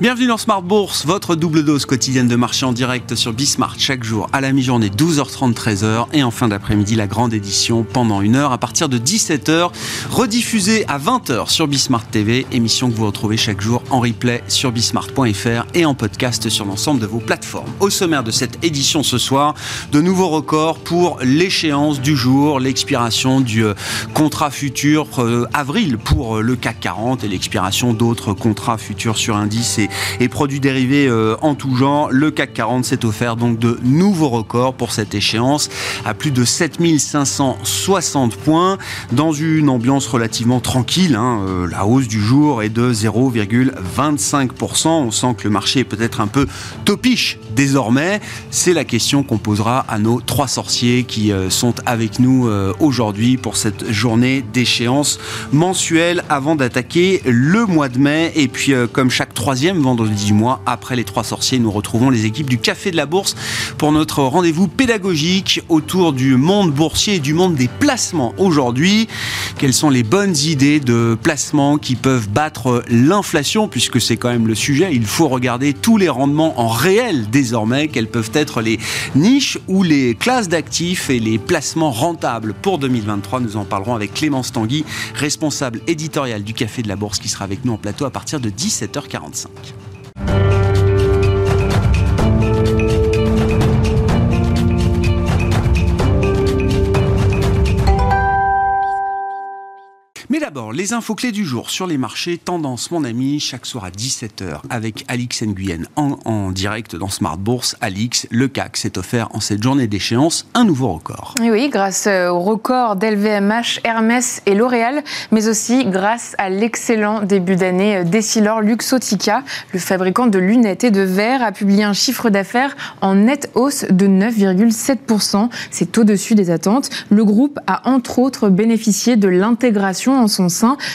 Bienvenue dans Smart Bourse, votre double dose quotidienne de marché en direct sur Bismart chaque jour à la mi-journée 12h30 13h et en fin d'après-midi la grande édition pendant une heure à partir de 17h rediffusée à 20h sur Bismart TV, émission que vous retrouvez chaque jour en replay sur bismart.fr et en podcast sur l'ensemble de vos plateformes. Au sommaire de cette édition ce soir, de nouveaux records pour l'échéance du jour, l'expiration du euh, contrat futur euh, avril pour euh, le CAC 40 et l'expiration d'autres contrats futurs sur indice et et, produits dérivés euh, en tout genre. Le CAC 40 s'est offert donc de nouveaux records pour cette échéance à plus de 7560 points dans une ambiance relativement tranquille. Hein, euh, la hausse du jour est de 0,25%. On sent que le marché est peut-être un peu topiche désormais. C'est la question qu'on posera à nos trois sorciers qui euh, sont avec nous aujourd'hui pour cette journée d'échéance mensuelle avant d'attaquer le mois de mai. Et puis comme chaque troisième vendredi du mois. Après les trois sorciers, nous retrouvons les équipes du Café de la Bourse pour notre rendez-vous pédagogique autour du monde boursier et du monde des placements aujourd'hui. Quelles sont les bonnes idées de placement qui peuvent battre l'inflation puisque c'est quand même le sujet. Il faut regarder tous les rendements en réel désormais. Quelles peuvent être les niches ou les classes d'actifs et les placements rentables pour 2023. Nous en parlerons avec Clémence Tanguy, responsable éditoriale du Café de la Bourse qui sera avec nous en plateau à partir de 17h45. Mais d'abord, les infos clés du jour sur les marchés, tendance mon ami, chaque soir à 17h avec Alix Nguyen en, en, direct dans Smart Bourse. Alix, le CAC s'est offert en cette journée d'échéance un nouveau record. Oui, grâce euh, au record d'LVMH, Hermès et L'Oréal, mais aussi grâce à l'excellent début d'année euh, d'Essilor Luxotica, le fabricant de lunettes et de verres, a publié un chiffre d'affaires en nette hausse de 9,7%. C'est au-dessus des attentes. Le groupe a entre autres bénéficié de l'intégration en son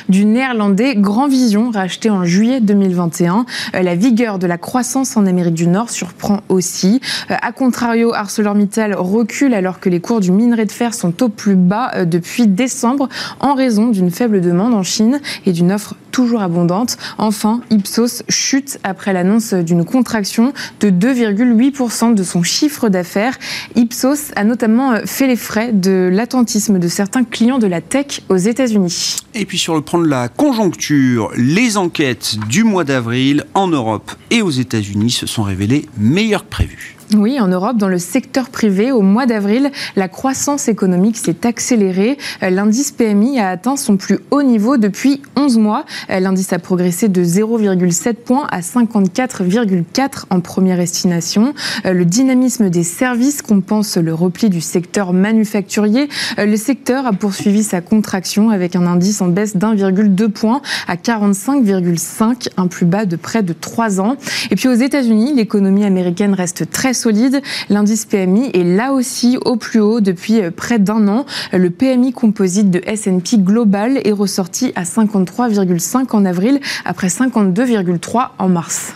du néerlandais Grand Vision, racheté en juillet 2021. Euh, la vigueur de la croissance en Amérique du Nord surprend aussi. Euh, a contrario, ArcelorMittal recule alors que les cours du minerai de fer sont au plus bas euh, depuis décembre en raison d'une faible demande en Chine et d'une offre toujours abondante. Enfin, Ipsos chute après l'annonce d'une contraction de 2,8% de son chiffre d'affaires. Ipsos a notamment fait les frais de l'attentisme de certains clients de la tech aux États-Unis. Et puis sur le plan de la conjoncture, les enquêtes du mois d'avril en Europe et aux États-Unis se sont révélées meilleures que prévues. Oui, en Europe, dans le secteur privé, au mois d'avril, la croissance économique s'est accélérée. L'indice PMI a atteint son plus haut niveau depuis 11 mois. L'indice a progressé de 0,7 points à 54,4 en première estimation. Le dynamisme des services compense le repli du secteur manufacturier. Le secteur a poursuivi sa contraction avec un indice en baisse d'1,2 points à 45,5, un plus bas de près de 3 ans. Et puis aux États-Unis, l'économie américaine reste très L'indice PMI est là aussi au plus haut depuis euh, près d'un an. Le PMI composite de S&P Global est ressorti à 53,5 en avril après 52,3 en mars.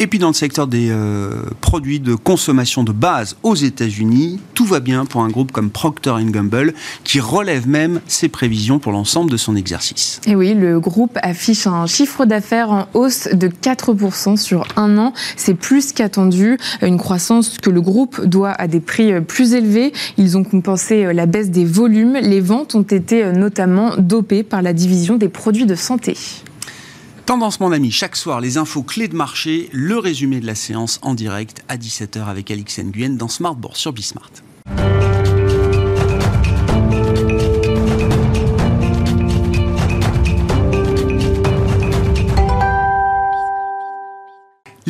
Et puis dans le secteur des euh, produits de consommation de base aux États-Unis, tout va bien pour un groupe comme Procter Gamble qui relève même ses prévisions pour l'ensemble de son exercice. Et oui, le groupe affiche un chiffre d'affaires en hausse de 4% sur un an. C'est plus qu'attendu, une croissance que le groupe doit à des prix plus élevés. Ils ont compensé la baisse des volumes. Les ventes ont été notamment dopées par la division des produits de santé. Tendance mon ami, chaque soir les infos clés de marché, le résumé de la séance en direct à 17h avec Alix Nguyen dans Smart sur Bismart.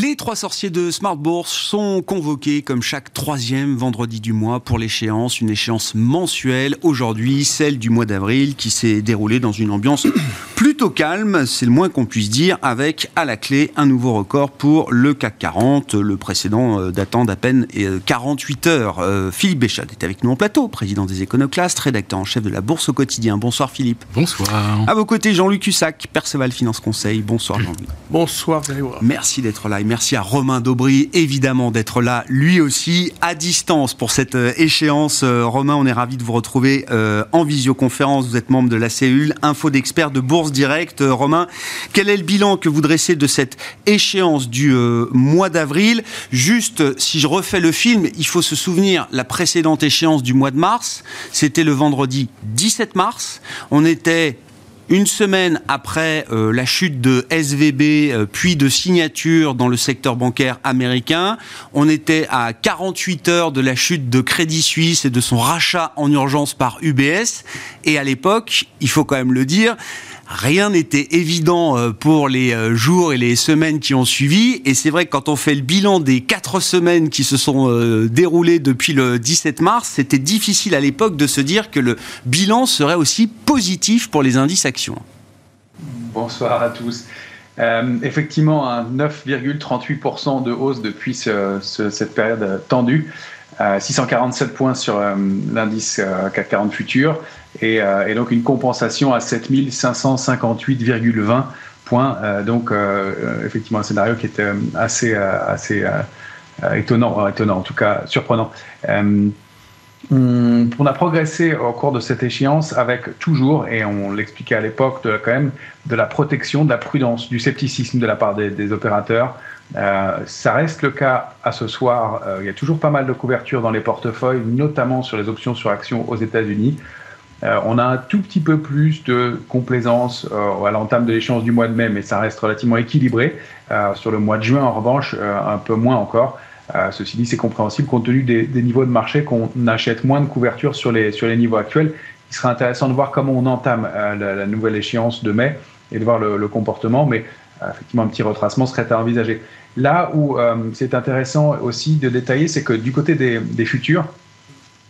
Les trois sorciers de Smart Bourse sont convoqués comme chaque troisième vendredi du mois pour l'échéance, une échéance mensuelle. Aujourd'hui, celle du mois d'avril qui s'est déroulée dans une ambiance plutôt calme, c'est le moins qu'on puisse dire, avec à la clé un nouveau record pour le CAC 40, le précédent euh, datant d'à peine 48 euh, heures. Euh, Philippe Béchat est avec nous en plateau, président des Éconoclastes, rédacteur en chef de la Bourse au quotidien. Bonsoir Philippe. Bonsoir. À vos côtés, Jean-Luc Cussac, Perceval Finance Conseil. Bonsoir Jean-Luc. Bonsoir Merci d'être là merci à Romain Daubry, évidemment, d'être là, lui aussi, à distance pour cette euh, échéance. Euh, Romain, on est ravi de vous retrouver euh, en visioconférence. Vous êtes membre de la cellule Info d'experts de Bourse Direct. Romain, quel est le bilan que vous dressez de cette échéance du mois d'avril? Juste, si je refais le film, il faut se souvenir, la précédente échéance du mois de mars, c'était le vendredi 17 mars. On était une semaine après euh, la chute de SVB, euh, puis de signature dans le secteur bancaire américain, on était à 48 heures de la chute de Crédit Suisse et de son rachat en urgence par UBS. Et à l'époque, il faut quand même le dire, rien n'était évident euh, pour les euh, jours et les semaines qui ont suivi. Et c'est vrai que quand on fait le bilan des quatre semaines qui se sont euh, déroulées depuis le 17 mars, c'était difficile à l'époque de se dire que le bilan serait aussi positif pour les indices actions. Bonsoir à tous. effectivement, un 9,38% de hausse depuis cette période tendue. 647 points sur l'indice CAC 40 futur. Euh, et, donc une compensation à 7558,20 points. Euh, donc euh, effectivement un scénario qui était assez, assez étonnant, étonnant, en tout cas surprenant. On a progressé au cours de cette échéance avec toujours, et on l'expliquait à l'époque, quand même de la protection, de la prudence, du scepticisme de la part des, opérateurs. ça reste le cas à ce soir. il y a toujours pas mal de couverture dans les portefeuilles, notamment sur les options sur actions aux États-Unis. Euh, on a un tout petit peu plus de complaisance euh, à l'entame de l'échéance du mois de mai, mais ça reste relativement équilibré. Euh, sur le mois de juin, en revanche, un peu moins encore. ceci dit, c'est compréhensible compte tenu des, niveaux de marché qu'on achète moins de couverture sur les, sur les niveaux actuels. Il serait intéressant de voir comment on entame la, nouvelle échéance de mai et de voir le, comportement, mais effectivement, un petit retracement serait à envisager. Là où c'est intéressant aussi de détailler, c'est que du côté des, des futurs,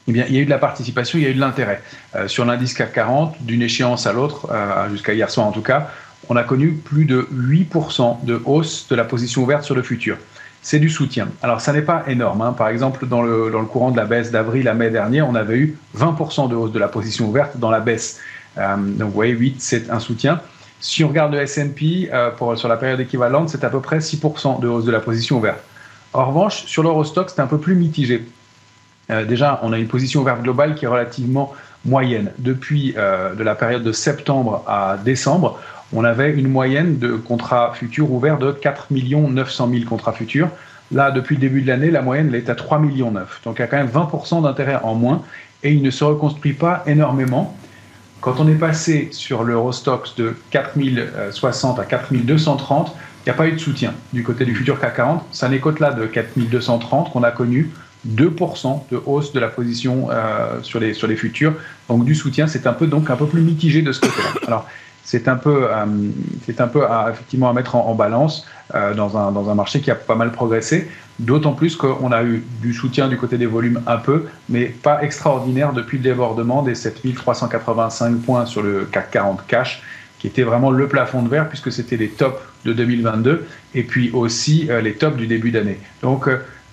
eh il y a eu de la participation, il y a eu de l'intérêt. Euh, sur l'indice CAC 40, d'une échéance à l'autre, euh, jusqu'à hier soir en tout cas, on a connu plus de 8% de hausse de la position ouverte sur le futur. C'est du soutien. Alors, ça n'est pas énorme. Hein. Par exemple, dans le, dans le, courant de la baisse d'avril à mai dernier, on avait eu 20% de hausse de la position ouverte dans la baisse. Euh, donc, vous voyez, 8, c'est un soutien. Si on regarde le S&P sur la période équivalente, c'est à peu près 6% de hausse de la position ouverte. En revanche, sur l'Eurostock, c'est un peu plus mitigé. Euh, déjà, on a une position ouverte globale qui est relativement moyenne. Depuis euh, de la période de septembre à décembre, on avait une moyenne de contrats futurs ouverts de 4 900 000 contrats futurs. Là, depuis le début de l'année, la moyenne elle est à 3 millions 9. Donc il y a quand même 20% d'intérêt en moins et il ne se reconstruit pas énormément. Quand on est passé sur l'Eurostox de 4060 à 4230, il n'y a pas eu de soutien du côté du futur CAC 40. Ça n'est qu'au-delà de 4230 qu'on a connu 2% de hausse de la position euh, sur, les, sur les futurs. Donc du soutien, c'est un peu donc un peu plus mitigé de ce côté-là. Alors c'est un peu, euh, c'est un peu à, effectivement à mettre en, balance euh, dans, un, dans un marché qui a pas mal progressé. D'autant plus qu'on a eu du soutien du côté des volumes un peu, mais pas extraordinaire depuis le débordement des 7385 points sur le CAC 40 cash, qui était vraiment le plafond de verre puisque c'était les tops de 2022 et puis aussi les tops du début d'année. Donc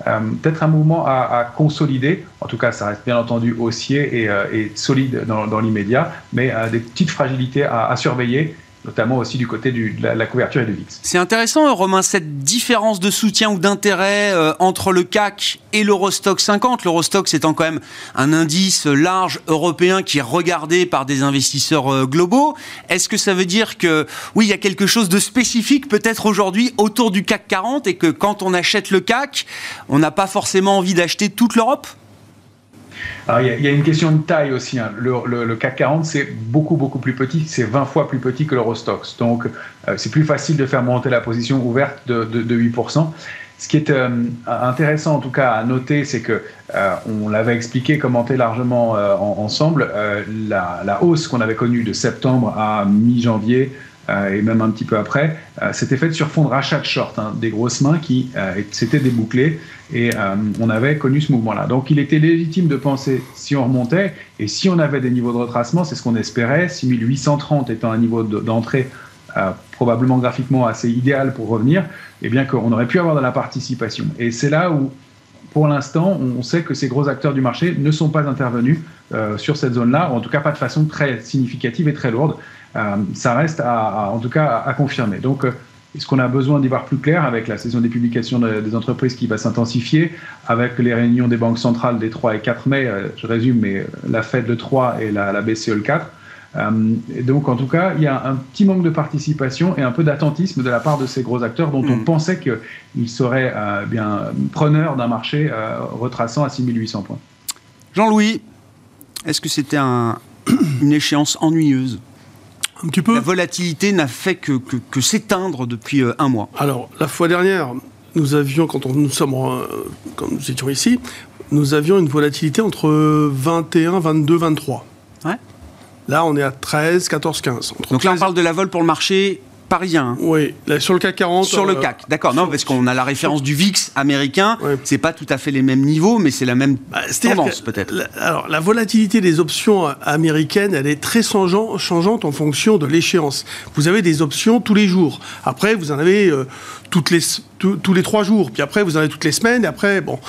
euh, peut-être un mouvement à, consolider. En tout cas, ça reste bien entendu haussier et, euh, solide dans, l'immédiat, mais euh, des petites fragilités à surveiller notamment aussi du côté de la, couverture et du VIX. C'est intéressant, Romain, cette différence de soutien ou d'intérêt euh, entre le CAC et l'Eurostock 50. L'Eurostock, c'est quand même un indice large européen qui est regardé par des investisseurs euh, globaux. Est-ce que ça veut dire que, oui, il y a quelque chose de spécifique peut-être aujourd'hui autour du CAC 40 et que quand on achète le CAC, on n'a pas forcément envie d'acheter toute l'Europe? Il y, a une question de taille aussi. Hein. Le, CAC 40, c'est beaucoup, beaucoup plus petit. C'est 20 fois plus petit que l'Eurostox. Donc, euh, c'est plus facile de faire monter la position ouverte de, 8%. Ce qui est euh, intéressant, en tout cas, à noter, c'est que euh, on l'avait expliqué, commenté largement ensemble, la, hausse qu'on avait connue de septembre à mi-janvier, et même un petit peu après, s'était fait sur fond de rachat de short, hein, des grosses mains qui s'étaient débouclées et on avait connu ce mouvement-là. Donc il était légitime de penser si on remontait et si on avait des niveaux de retracement, c'est ce qu'on espérait, 6830 étant un niveau d'entrée probablement graphiquement assez idéal pour revenir, eh bien qu'on aurait pu avoir de la participation. Et c'est là où pour l'instant, on sait que ces gros acteurs du marché ne sont pas intervenus euh, sur cette zone-là, ou en tout cas pas de façon très significative et très lourde. Euh, ça reste à, en tout cas à, confirmer. Donc, euh, est-ce qu'on a besoin d'y voir plus clair avec la saison des publications des entreprises qui va s'intensifier, avec les réunions des banques centrales des 3 et 4 mai, je résume, mais la Fed le 3 et la, la BCE le 4 euh, et donc, en tout cas, il y a un petit manque de participation et un peu d'attentisme de la part de ces gros acteurs dont on mm. pensait qu'ils seraient euh, bien preneurs d'un marché euh, retraçant à 6800 points. Jean-Louis, est-ce que c'était une échéance ennuyeuse? Un petit peu. La volatilité n'a fait que, que, s'éteindre depuis un mois. Alors, la fois dernière, nous avions, quand on, nous sommes, quand nous étions ici, nous avions une volatilité entre 21, 22, 23. Ouais. Là, on est à 13, 14, 15. Donc là, on parle de la vol pour le marché parisien. Hein. Oui, sur le CAC 40. Sur le euh, CAC, d'accord. Non, parce qu'on a la référence du VIX américain. C'est pas tout à fait les mêmes niveaux, mais c'est la même bah, tendance peut-être. Alors, la volatilité des options américaines, elle est très changeante en fonction de l'échéance. Vous avez des options tous les jours. Après, vous en avez euh, toutes les, tous les trois jours. Puis après, vous en avez toutes les semaines. Et après, bon.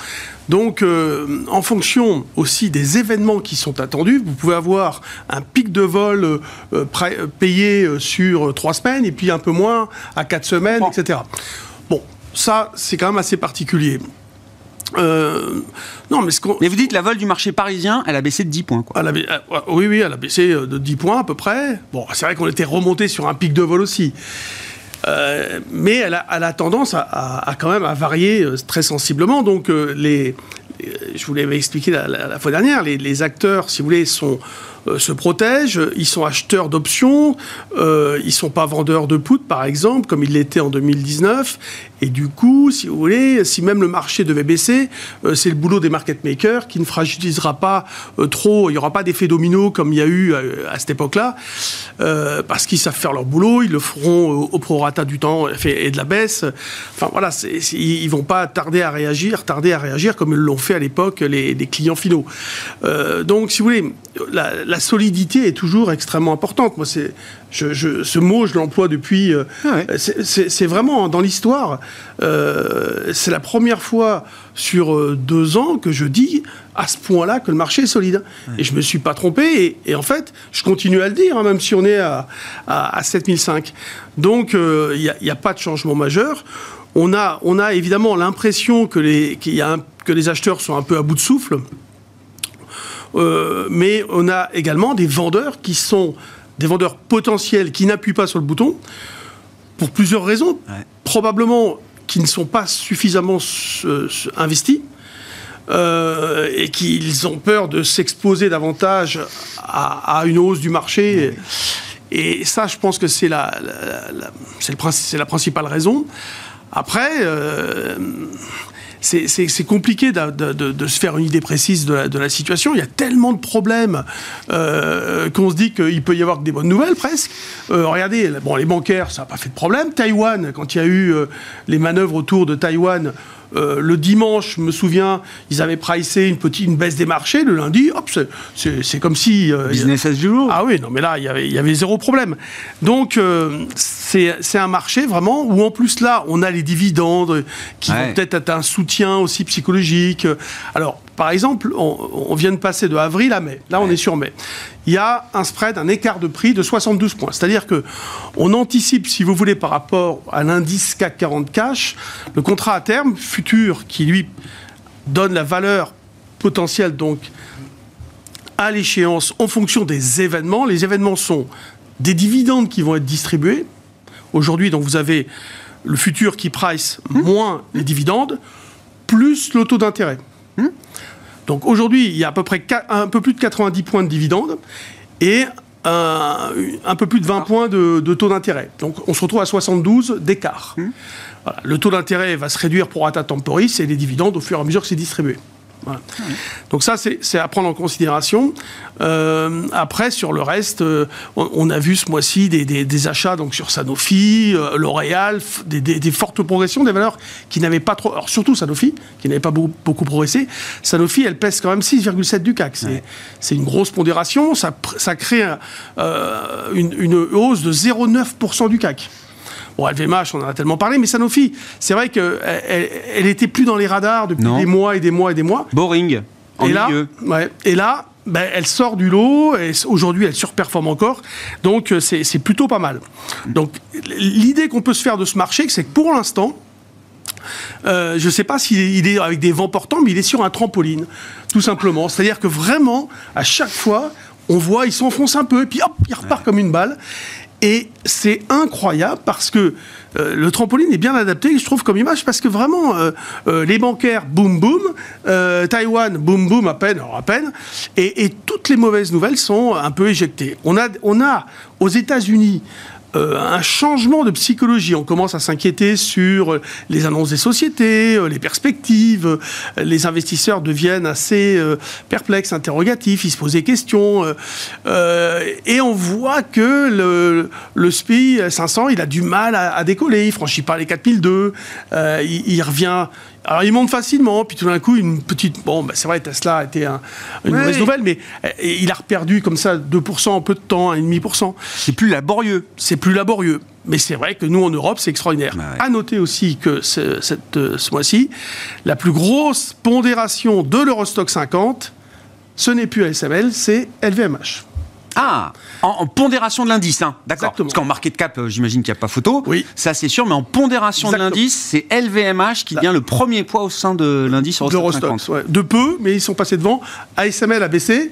Donc, euh, en fonction aussi des événements qui sont attendus, vous pouvez avoir un pic de vol euh, euh, payé sur trois semaines et puis un peu moins à quatre semaines, etc. Bon, ça, c'est quand même assez particulier. non, mais, ce mais vous dites la vol du marché parisien, elle a baissé de 10 points. Quoi. oui, oui, elle a baissé de 10 points à peu près. Bon, c'est vrai qu'on était remonté sur un pic de vol aussi. Euh, mais elle a, tendance à, quand même à varier euh, très sensiblement. Donc, euh, les, je vous l'avais expliqué la, fois dernière, les, acteurs, si vous voulez, se protègent, ils sont acheteurs d'options, ils sont pas vendeurs de put, par exemple, comme ils l'étaient en 2019. Et du coup, si vous voulez, si même le marché devait baisser, euh, c'est le boulot des market makers qui ne fragilisera pas euh, trop, il n'y aura pas d'effet domino comme il y a eu à, cette époque-là, parce qu'ils savent faire leur boulot, ils le feront au, prorata du temps et de la baisse. Enfin voilà, ils vont pas tarder à réagir, tarder à réagir comme ils l'ont fait à l'époque les, clients finaux. donc, si vous voulez, la la solidité est toujours extrêmement importante. Moi, c'est, je, ce mot, je l'emploie depuis. Euh, ah c'est vraiment dans l'histoire. Euh, c'est la première fois sur euh, deux ans que je dis à ce point-là que le marché est solide. Et je me suis pas trompé. Et, en fait, je continue à le dire, hein, même si on est à, à, 7005. Donc, il n'y a, pas de changement majeur. On a, on a évidemment l'impression que les, y a que les acheteurs sont un peu à bout de souffle. Euh, mais on a également des vendeurs qui sont des vendeurs potentiels qui n'appuient pas sur le bouton pour plusieurs raisons. Probablement qui ne sont pas suffisamment investis. Euh, et qu'ils ont peur de s'exposer davantage à, une hausse du marché. Et ça, je pense que c'est la, c'est la principale raison. Après, euh, c'est compliqué de, se faire une idée précise de la, situation. Il y a tellement de problèmes euh, qu'on se dit qu'il peut y avoir des bonnes nouvelles presque. Euh, regardez, les bancaires, ça n'a pas fait de problème. Taïwan, quand il y a eu euh, les manœuvres autour de Taïwan, euh, le dimanche, je me souviens, ils avaient pricé une petite une baisse des marchés. Le lundi, hop, c'est comme si. Euh, Business as usual. Ah oui, non, mais là, il y avait, il y avait zéro problème. Donc, euh, c'est un marché vraiment où, en plus, là, on a les dividendes qui vont peut-être être un soutien aussi psychologique. Alors, par exemple, on, vient de passer de avril à mai. Là, on est sur mai. Il y a un spread, un écart de prix de 72 points. C'est-à-dire que on anticipe, si vous voulez, par rapport à l'indice CAC 40 cash, le contrat à terme futur qui lui donne la valeur potentielle donc à l'échéance en fonction des événements. Les événements sont des dividendes qui vont être distribués. Aujourd'hui, donc vous avez le futur qui price mmh. moins les dividendes, plus le taux d'intérêt. Donc aujourd'hui, il y a à peu près un peu plus de 90 points de dividendes et un, peu plus de 20 points de, taux d'intérêt. Donc on se retrouve à 72 d'écart. Mmh. Le taux d'intérêt va se réduire pour Ata Temporis et les dividendes au fur et à mesure que c'est distribué. Donc ça, c'est à prendre en considération. Euh, après, sur le reste, euh, on, a vu ce mois-ci des, achats donc sur Sanofi, euh, L'Oréal, des, fortes progressions, des valeurs qui n'avaient pas trop... Alors surtout Sanofi, qui n'avait pas beaucoup, progressé. Sanofi, elle pèse quand même 6,7 du CAC. C'est une grosse pondération. Ça, ça crée une, une hausse de 0,9% du CAC. Bon, LVMH, on en a tellement parlé, mais Sanofi, c'est vrai qu'elle elle était plus dans les radars depuis des mois et des mois et des mois. Boring, en et milieu. Là, ouais, et là, ben, elle sort du lot, et aujourd'hui elle surperforme encore, donc euh, c'est plutôt pas mal. Donc l'idée qu'on peut se faire de ce marché, c'est que pour l'instant, euh, je ne sais pas s'il est avec des vents portants, mais il est sur un trampoline, tout simplement. C'est-à-dire que vraiment, à chaque fois, on voit, il s'enfonce un peu, et puis hop, il repart comme une balle. Et c'est incroyable parce que euh, le trampoline est bien adapté, je trouve, comme image, parce que vraiment, euh, euh, les bancaires, boum boum, Taïwan, boum boum, à peine, à peine, et, et, toutes les mauvaises nouvelles sont un peu éjectées. On a, on a aux États-Unis euh, un changement de psychologie. On commence à s'inquiéter sur les annonces des sociétés, euh, les perspectives. Les investisseurs deviennent assez euh, perplexes, interrogatifs. Ils se posent des questions. et on voit que le, le SPI 500, il a du mal à, décoller. Il franchit pas les 4002. il, il revient alors il monte facilement, puis tout d'un coup, une petite. Bon, bah, c'est vrai, Tesla a été une mauvaise nouvelle, mais il a perdu comme ça 2% en peu de temps, 1,5%. C'est plus laborieux. C'est plus laborieux. Mais c'est vrai que nous, en Europe, c'est extraordinaire. À noter aussi que ce, cette, euh, ce mois-ci, la plus grosse pondération de l'Eurostock 50, ce n'est plus ASML, c'est LVMH. Ah, en, pondération de l'indice, hein. d'accord. Parce qu'en market cap, euh, j'imagine qu'il n'y a pas photo. Oui. Ça, c'est sûr, mais en pondération de l'indice, c'est LVMH qui devient le premier poids au sein de l'indice Eurostock. Ouais. De peu, mais ils sont passés devant. ASML a baissé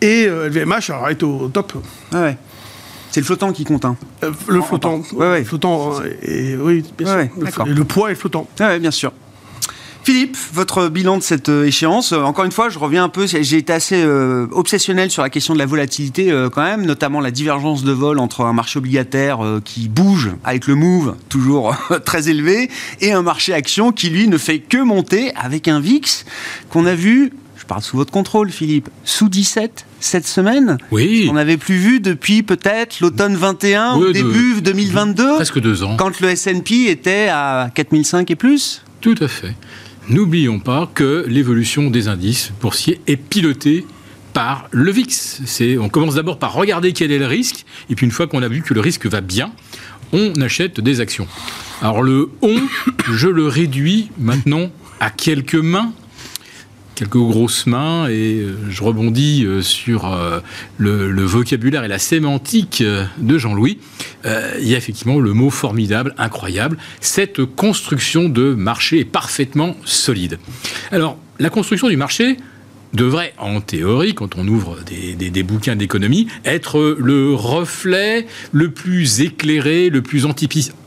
et LVMH euh, est au top. ouais. C'est le flottant qui compte. Hein. Euh, le flottant. Ouais, ouais. flottant. Et, oui, bien sûr. Le, et le poids est flottant. Oui, bien sûr. Philippe, votre bilan de cette euh, échéance. Euh, encore une fois, je reviens un peu. J'ai été assez euh, obsessionnel sur la question de la volatilité quand même, notamment la divergence de vol entre un marché obligataire qui bouge avec le move toujours très élevé et un marché action qui lui ne fait que monter avec un VIX qu'on a vu. Je parle sous votre contrôle, Philippe, sous 17 cette semaine. Oui. On n'avait plus vu depuis peut-être l'automne 21 au début 2022. Presque deux ans. Quand le S&P était à 4005 et plus. Tout à fait. N'oublions pas que l'évolution des indices boursiers est pilotée par le VIX. on commence d'abord par regarder quel est le risque, et puis une fois qu'on a vu que le risque va bien, on achète des actions. Alors le on, je le réduis maintenant à quelques mains quelques grosses mains et euh, je rebondis euh, sur euh, le, vocabulaire et la sémantique de Jean-Louis. il y a effectivement le mot formidable, incroyable. Cette construction de marché est parfaitement solide. Alors, la construction du marché, devrait, en théorie, quand on ouvre des, bouquins d'économie, être le reflet le plus éclairé, le plus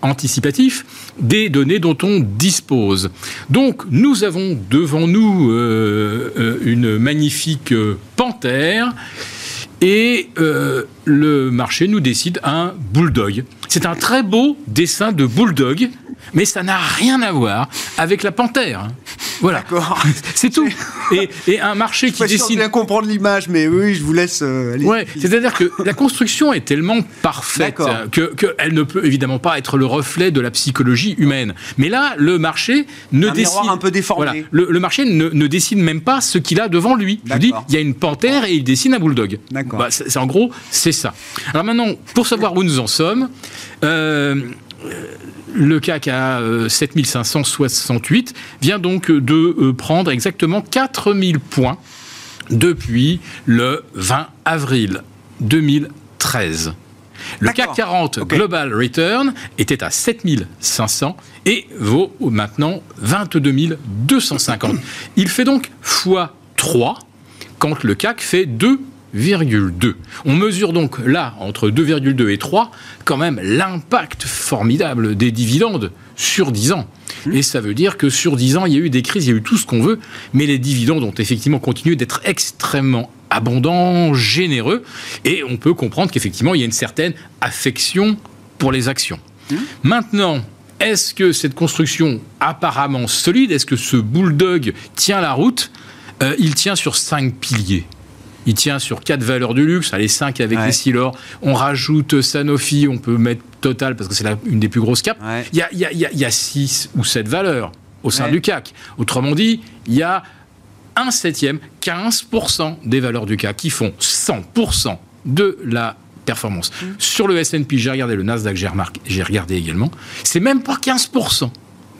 anticipatif des données dont on dispose. Donc, nous avons devant nous euh, euh, une magnifique panthère et euh, le marché nous décide un bulldog. C'est un très beau dessin de bulldog, mais ça n'a rien à voir avec la panthère. Voilà. C'est tout. Et, un marché qui décide. Je bien comprendre l'image, mais oui, je vous laisse euh, aller. Ouais, c'est-à-dire que la construction est tellement parfaite qu'elle ne peut évidemment pas être le reflet de la psychologie humaine. Mais là, le marché ne décide. un peu déformé. le, marché ne, ne, décide même pas ce qu'il a devant lui. Je dis, il y a une panthère et il dessine un bulldog. D'accord. Bah, c'est en gros, c'est ça. Alors maintenant, pour savoir où nous en sommes. Euh, le CAC à 7568 euh, vient donc de euh, prendre exactement 4000 points depuis le 20 avril 2013. Le CAC 40 Global Return était à 7500 et vaut maintenant 22 250. Il fait donc x3 quand le CAC fait 2 on mesure donc là, entre 2,2 et 3, quand même l'impact formidable des dividendes sur 10 ans. Et ça veut dire que sur 10 ans, il y a eu des crises, il y a eu tout ce qu'on veut, mais les dividendes ont effectivement continué d'être extrêmement abondants, généreux, et on peut comprendre qu'effectivement, il y a une certaine affection pour les actions. Maintenant, est-ce que cette construction apparemment solide, est-ce que ce bulldog tient la route? Euh, il tient sur cinq piliers. Il tient sur quatre valeurs du luxe, allez, cinq avec Ouais. les Silor. On rajoute Sanofi, on peut mettre Total parce que c'est une des plus grosses caps. Ouais. Il y a, il y a- il y six ou sept valeurs au sein Ouais. du CAC. Autrement dit, il y a un septième, 15% des valeurs du CAC qui font 100% de la performance. Mmh. Sur le S&P, j'ai regardé le Nasdaq, j'ai remarqué, j'ai regardé également, c'est même pas 15%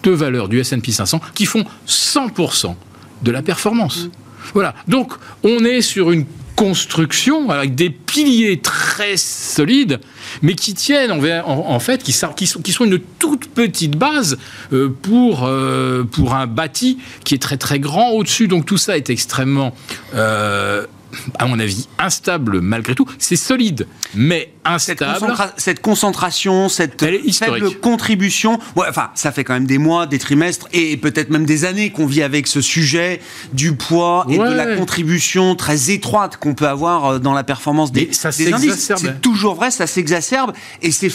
de valeurs du S&P 500 qui font 100% de la performance. Voilà. Donc, on est sur une construction avec des piliers très solides, mais qui tiennent en, fait, qui sont une toute petite base euh, pour, euh, pour un bâti qui est très très grand au-dessus. Donc tout ça est extrêmement, euh, à mon avis, instable malgré tout. C'est solide, mais Cette, instable. concentra- cette concentration, cette faible contribution, ouais, enfin, ça fait quand même des mois, des trimestres et peut-être même des années qu'on vit avec ce sujet du poids et de la contribution très étroite qu'on peut avoir euh, dans la performance des, Mais ça des indices. C'est toujours vrai, ça s'exacerbe et c'est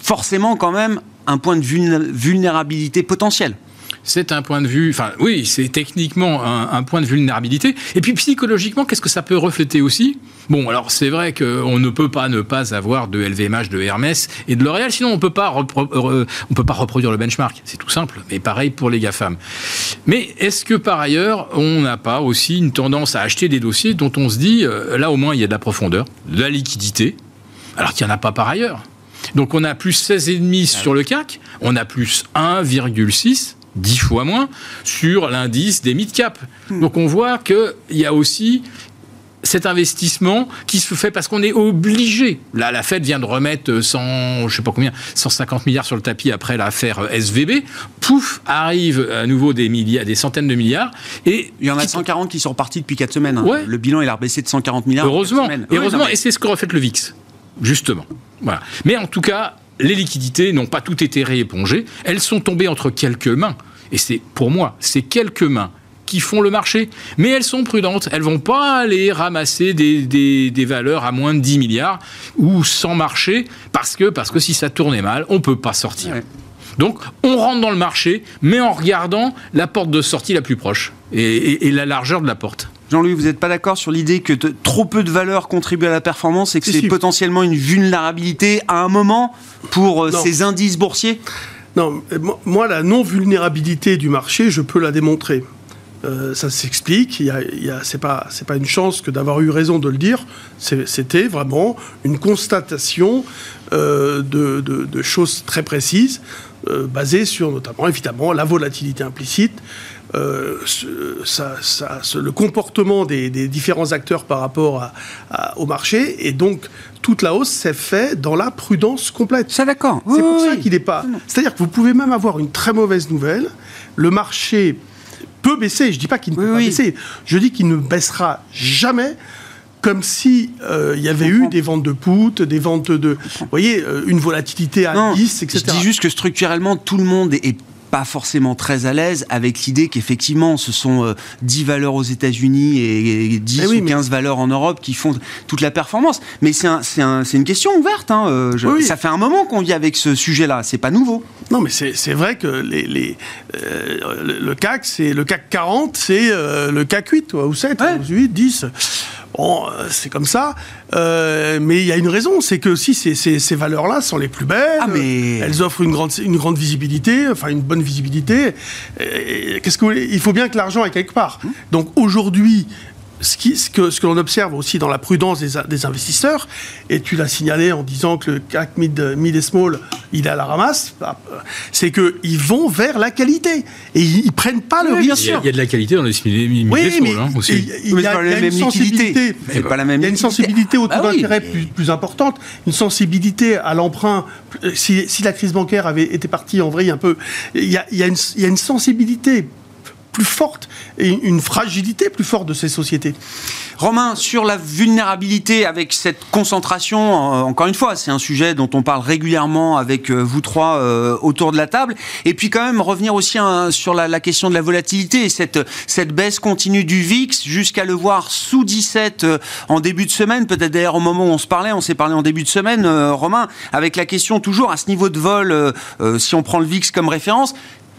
forcément quand même un point de vulné- vulnérabilité potentielle. C'est un point de vue, enfin oui, c'est techniquement un, point de vulnérabilité. Et puis psychologiquement, qu'est-ce que ça peut refléter aussi? Bon, alors c'est vrai qu'on ne peut pas ne pas avoir de LVMH, de Hermès et de L'Oréal, sinon on peut pas peut pas reproduire le benchmark. C'est tout simple. Mais pareil pour les GAFAM. Mais est-ce que par ailleurs, on n'a pas aussi une tendance à acheter des dossiers dont on se dit, euh, là au moins il y a de la profondeur, de la liquidité, alors qu'il n'y en a pas par ailleurs? Donc on a plus 16,5 sur le CAC, on a plus 1,6, 10 fois moins, sur l'indice des mid-cap. Donc on voit qu'il y a aussi cet investissement qui se fait parce qu'on est obligé. Là, la Fed vient de remettre 100, je sais pas combien, 150 milliards sur le tapis après l'affaire SVB. Pouf, arrive à nouveau des milliards, des centaines de milliards. Et Il y en a qui- 140 qui sont repartis depuis 4 semaines. hein. Ouais. Le bilan, il a rebaissé de 140 milliards. Heureusement, Oui, heureusement mais- et c'est ce que reflète le VIX, justement. Voilà. Mais en tout cas, les liquidités n'ont pas toutes été réépongées, elles sont tombées entre quelques mains. Et c'est, pour moi, c'est quelques mains qui font le marché, mais elles sont prudentes. Elles vont pas aller ramasser des, des- des valeurs à moins de 10 milliards ou sans marché, parce que, parce que si ça tournait mal, on peut pas sortir. Ouais. Donc, on rentre dans le marché, mais en regardant la porte de sortie la plus proche et- et- et la largeur de la porte. Jean-Louis, vous n'êtes pas d'accord sur l'idée que trop peu de valeur contribue à la performance et que Si, c'est si. potentiellement une vulnérabilité à un moment pour euh, ces indices boursiers? Non, moi- moi, la non-vulnérabilité du marché, je peux la démontrer. Euh, ça s'explique. Il y a, il y a- c'est pas, c'est pas une chance que d'avoir eu raison de le dire. C'est- C'était vraiment une constatation euh, de, de- de choses très précises, euh, basées sur notamment, évidemment, la volatilité implicite, euh, ce- ça- ça- ce- le comportement des, des différents acteurs par rapport à- à- au marché, et donc toute la hausse s'est faite dans la prudence complète. Ça, d'accord. C'est pour ça qu'il n'est pas. C'est-à-dire que vous pouvez même avoir une très mauvaise nouvelle. Le marché peut baisser. Je ne dis pas qu'il ne peut Oui, pas baisser. Je dis qu'il ne baissera jamais. Comme si euh, il y avait eu des ventes de put, des ventes de, vous voyez, euh, une volatilité à Non, 10, etc. Je dis juste que structurellement, tout le monde est pas forcément très à l'aise avec l'idée qu'effectivement, ce sont euh, 10 valeurs aux États-Unis et, et 10 Eh oui, ou mais- 15 valeurs en Europe qui font toute la performance. Mais c'est un- une question ouverte. hein, euh, je- Oui, oui. Ça fait un moment qu'on vit avec ce sujet-là. C'est pas nouveau. Non, mais c'est c'est vrai que les, les, euh, le, CAC, c'est le CAC 40, c'est euh, le CAC 8 ou 7, Ouais. ou 8, 10. Bon, euh, c'est comme ça. Euh, mais il y a une raison, c'est que si ces, ces, ces valeurs-là sont les plus belles, Ah, mais- elles offrent une grande, une grande visibilité, enfin une bonne visibilité. Et Qu'est-ce que vous voulez? Il faut bien que l'argent est quelque part. Hum. Donc aujourd'hui, ce, qui, ce que, ce que l'on observe aussi dans la prudence des, investisseurs, et tu l'as signalé en disant que le CAC mid, mid et small, il est à la ramasse, bah, c'est qu'ils vont vers la qualité. Et ils, ils prennent pas le Oui, risque. Il y, a, il y a de la qualité dans les small Oui, mais hein, aussi. il y a- il Mais y c'est a, pas la y a même une sensibilité. C'est pas la même Il y a une liquidité. sensibilité au taux Ah oui, d'intérêt mais- plus, plus importante, une sensibilité à l'emprunt. Si, si la crise bancaire avait été partie en vrille un peu, il y a, il y a une, il y a une sensibilité plus forte et une fragilité plus forte de ces sociétés. Romain, sur la vulnérabilité avec cette concentration, euh, encore une fois, c'est un sujet dont on parle régulièrement avec euh, vous trois euh, autour de la table. Et puis quand même revenir aussi hein, sur la, question de la volatilité et cette, baisse continue du VIX jusqu'à le voir sous 17 euh, en début de semaine. Peut-être d'ailleurs au moment où on se parlait, on s'est parlé en début de semaine, Romain, avec la question toujours à ce niveau de vol, si on prend le VIX comme référence,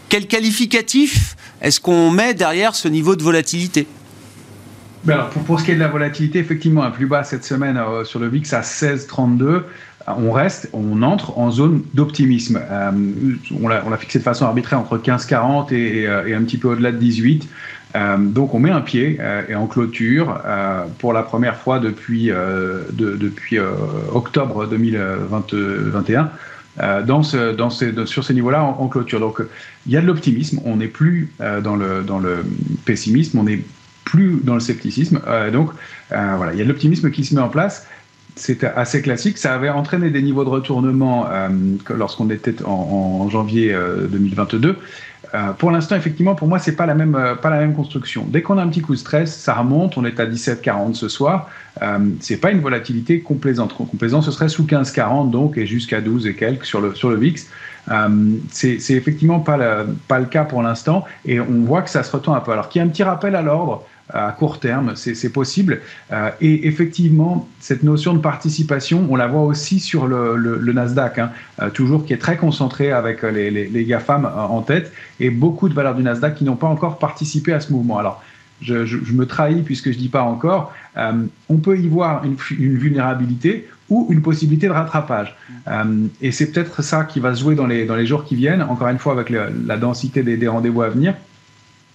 quel qualificatif est-ce qu'on met derrière ce niveau de volatilité ben alors, pour, pour, ce qui est de la volatilité, effectivement, plus bas cette semaine euh, sur le VIX à 16,32. On reste, on entre en zone d'optimisme. Euh, on l'a fixé de façon arbitraire entre 15,40 et, et, un petit peu au-delà de 18. Euh, donc on met un pied euh, et en clôture euh, pour la première fois depuis, de, depuis octobre 2021 dans ce, dans ce, sur ces niveaux-là en, clôture. Donc il y a de l'optimisme, on n'est plus dans, le, dans le pessimisme, on n'est plus dans le scepticisme. donc voilà, il y a de l'optimisme qui se met en place c'est assez classique. Ça avait entraîné des niveaux de retournement euh, lorsqu'on était en, janvier euh, 2022. Euh, pour l'instant, effectivement, pour moi, c'est pas euh, pas la même construction. Dès qu'on a un petit coup de stress, ça remonte. On est à 17,40 ce soir. Euh, c'est pas une volatilité complaisante. Complaisant, ce serait sous 15,40 donc et jusqu'à 12 et quelques sur le sur le VIX. Euh, c'est effectivement pas le, pas le cas pour l'instant et on voit que ça se retend un peu. Alors qu'il y a un petit rappel à l'ordre à court terme, c'est possible. Euh, et effectivement, cette notion de participation, on la voit aussi sur le, Nasdaq, hein, euh, toujours qui est très concentré avec les, les, les GAFAM en tête, et beaucoup de valeurs du Nasdaq qui n'ont pas encore participé à ce mouvement. Alors, je, me trahis puisque je dis pas encore, euh, on peut y voir une, vulnérabilité ou une possibilité de rattrapage. Euh, et c'est peut-être ça qui va se jouer dans les, jours qui viennent, encore une fois avec la densité des rendez-vous à venir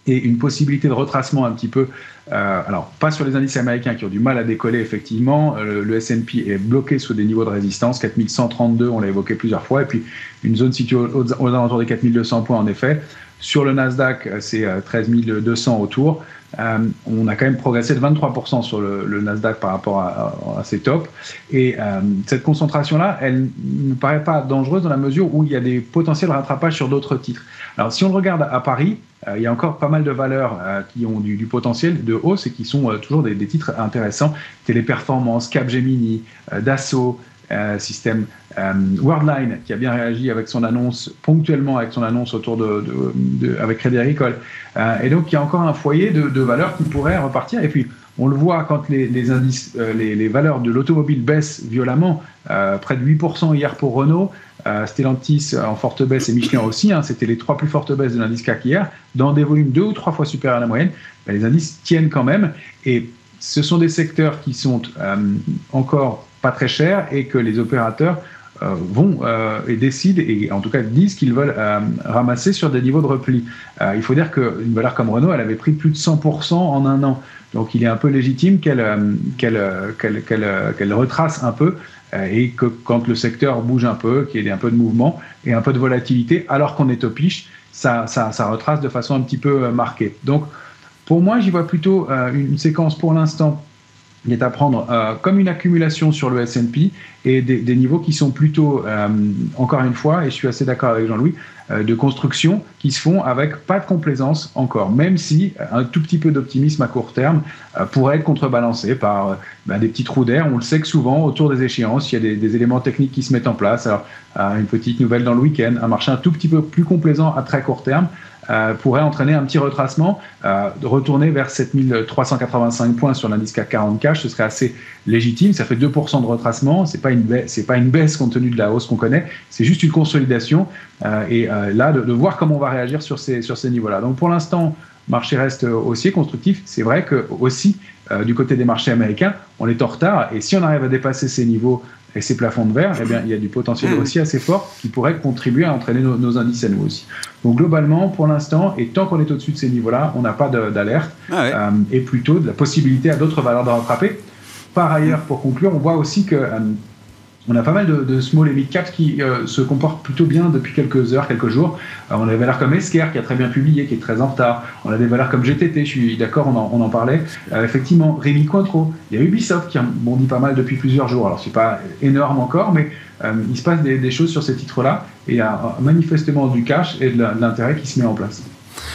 et une possibilité de retracement un petit peu, euh, alors pas sur les indices américains qui ont du mal à décoller effectivement, euh, le S&P est bloqué sous des niveaux de résistance, 4132 on l'a évoqué plusieurs fois, et puis une zone située aux, aux alentours des 4200 points en effet. Sur le Nasdaq, c'est 13 200 autour. Euh, on a quand même progressé de 23% sur le, Nasdaq par rapport à, à, à ses tops. Et euh, cette concentration-là, elle ne paraît pas dangereuse dans la mesure où il y a des potentiels rattrapages sur d'autres titres. Alors si on le regarde à Paris, euh, il y a encore pas mal de valeurs euh, qui ont du, potentiel de hausse et qui sont euh, toujours des, des, titres intéressants. Téléperformance, Capgemini, Dassault, euh, système euh, Worldline qui a bien réagi avec son annonce ponctuellement avec son annonce autour de, avec Crédit Agricole. Euh, et donc il y a encore un foyer de, valeurs qui pourrait repartir. Et puis on le voit quand les, indices les, les, valeurs de l'automobile baissent violemment près de 8% hier pour Renault Stellantis en forte baisse et Michelin aussi hein, c'était les trois plus fortes baisses de l'indice CAC hier dans des volumes deux ou trois fois supérieurs à la moyenne. Ben, les indices tiennent quand même. Et ce sont des secteurs qui sont encore pas très cher et que les opérateurs euh, vont euh, et décident, et en tout cas disent qu'ils veulent euh, ramasser sur des niveaux de repli. Il faut dire qu'une valeur comme Renault, elle avait pris plus de 100% en un an. Donc il est un peu légitime qu'elle qu'elle qu'elle qu'elle qu'elle retrace un peu et que quand le secteur bouge un peu, qu'il y ait un peu de mouvement et un peu de volatilité, alors qu'on est au piche, ça, ça, ça retrace de façon un petit peu marquée. Donc pour moi, j'y vois plutôt une séquence pour l'instant il est à prendre euh, comme une accumulation sur le S&P et des, niveaux qui sont plutôt, euh, encore une fois, et je suis assez d'accord avec Jean-Louis, euh, de construction qui se font avec pas de complaisance encore, même si un tout petit peu d'optimisme à court terme pourrait être contrebalancé par ben, des petits trous d'air. On le sait que souvent, autour des échéances, il y a des, éléments techniques qui se mettent en place. Alors, une petite nouvelle dans le week-end, un marché un tout petit peu plus complaisant à très court terme, euh, pourrait entraîner un petit retracement, euh, retourner vers 7385 points sur l'indice CAC 40 cash, ce serait assez légitime. Ça fait 2% de retracement, c'est pas une baisse, c'est pas une baisse compte tenu de la hausse qu'on connaît, c'est juste une consolidation. Euh, et euh, là, de, de, voir comment on va réagir sur ces sur ces niveaux-là. Donc pour l'instant, marché reste haussier, constructif. C'est vrai que aussi euh, du côté des marchés américains, on est en retard. Et si on arrive à dépasser ces niveaux et ces plafonds de verre, eh bien, il y a du potentiel mmh. aussi assez fort qui pourrait contribuer à entraîner nos, nos indices à nous aussi. Donc globalement, pour l'instant, et tant qu'on est au-dessus de ces niveaux-là, on n'a pas d'alerte ah ouais. euh, et plutôt de la possibilité à d'autres valeurs de rattraper. Par ailleurs, pour conclure, on voit aussi que euh, on a pas mal de, de small et mid caps qui euh, se comportent plutôt bien depuis quelques heures, quelques jours. Euh, on a des valeurs comme Esker qui a très bien publié, qui est très en retard. On a des valeurs comme GTT, je suis d'accord, on, on, en parlait. Euh, effectivement, Rémi Cointreau. Il y a Ubisoft qui a bondi pas mal depuis plusieurs jours. Alors c'est pas énorme encore, mais euh, il se passe des, des choses sur ces titres-là et il y a manifestement du cash et de l'intérêt qui se met en place.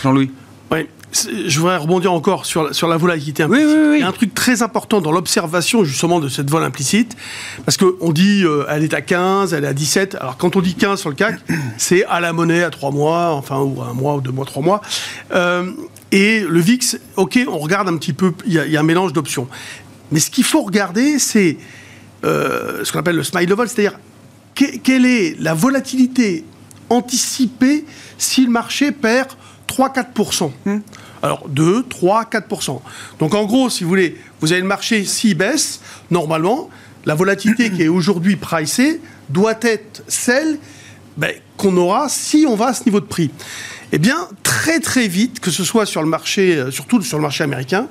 Jean-Louis. Oui, je voudrais rebondir encore sur, sur la volatilité implicite. Oui, oui, oui. Il y a un truc très important dans l'observation justement de cette vol implicite, parce qu'on dit euh, elle est à 15, elle est à 17. Alors quand on dit 15 sur le CAC, c'est à la monnaie à 3 mois, enfin ou un mois ou 2 mois, 3 mois. Euh, et le VIX, ok, on regarde un petit peu, il y, y, a un mélange d'options. Mais ce qu'il faut regarder, c'est euh, ce qu'on appelle le smile level, c'est-à-dire que, quelle est la volatilité anticipée si le marché perd 3-4%. Hum. Alors 2, 3, 4%. Donc en gros, si vous voulez, vous avez le marché, s'il baisse, normalement, la volatilité qui est aujourd'hui pricée doit être celle ben, qu'on aura si on va à ce niveau de prix. Eh bien, très très vite, que ce soit sur le marché, euh, surtout sur le marché américain,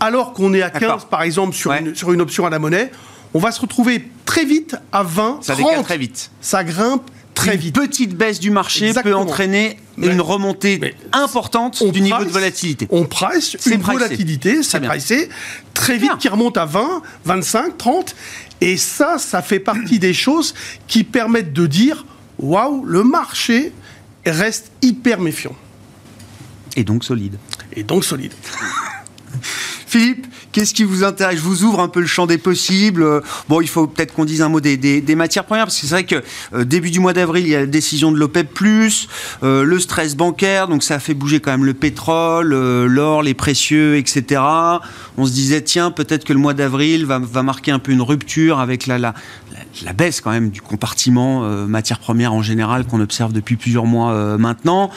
alors qu'on est à 15 par exemple sur, une, sur une option à la monnaie, on va se retrouver très vite à 20, ça 30. très vite. Ça grimpe très une vite. petite baisse du marché peut entraîner une remontée importante du niveau de volatilité. On presse une volatilité, c'est pressé, très vite qui remonte à 20, 25, 30. Et ça, ça fait partie des choses qui permettent de dire waouh, le marché reste hyper méfiant. Et donc solide. Et donc solide. Philippe, qu'est-ce qui vous intéresse? Je vous ouvre un peu le champ des possibles. Euh, bon, il faut peut-être qu'on dise un mot des, matières premières, parce que c'est vrai que euh, début du mois d'avril, il y a la décision de l'OPEP+, euh, le stress bancaire, donc ça a fait bouger quand même le pétrole, l'or, les précieux, etc. On se disait, tiens, peut-être que le mois d'avril va, marquer un peu une rupture avec la baisse quand même du compartiment matières premières en général qu'on observe depuis plusieurs mois maintenant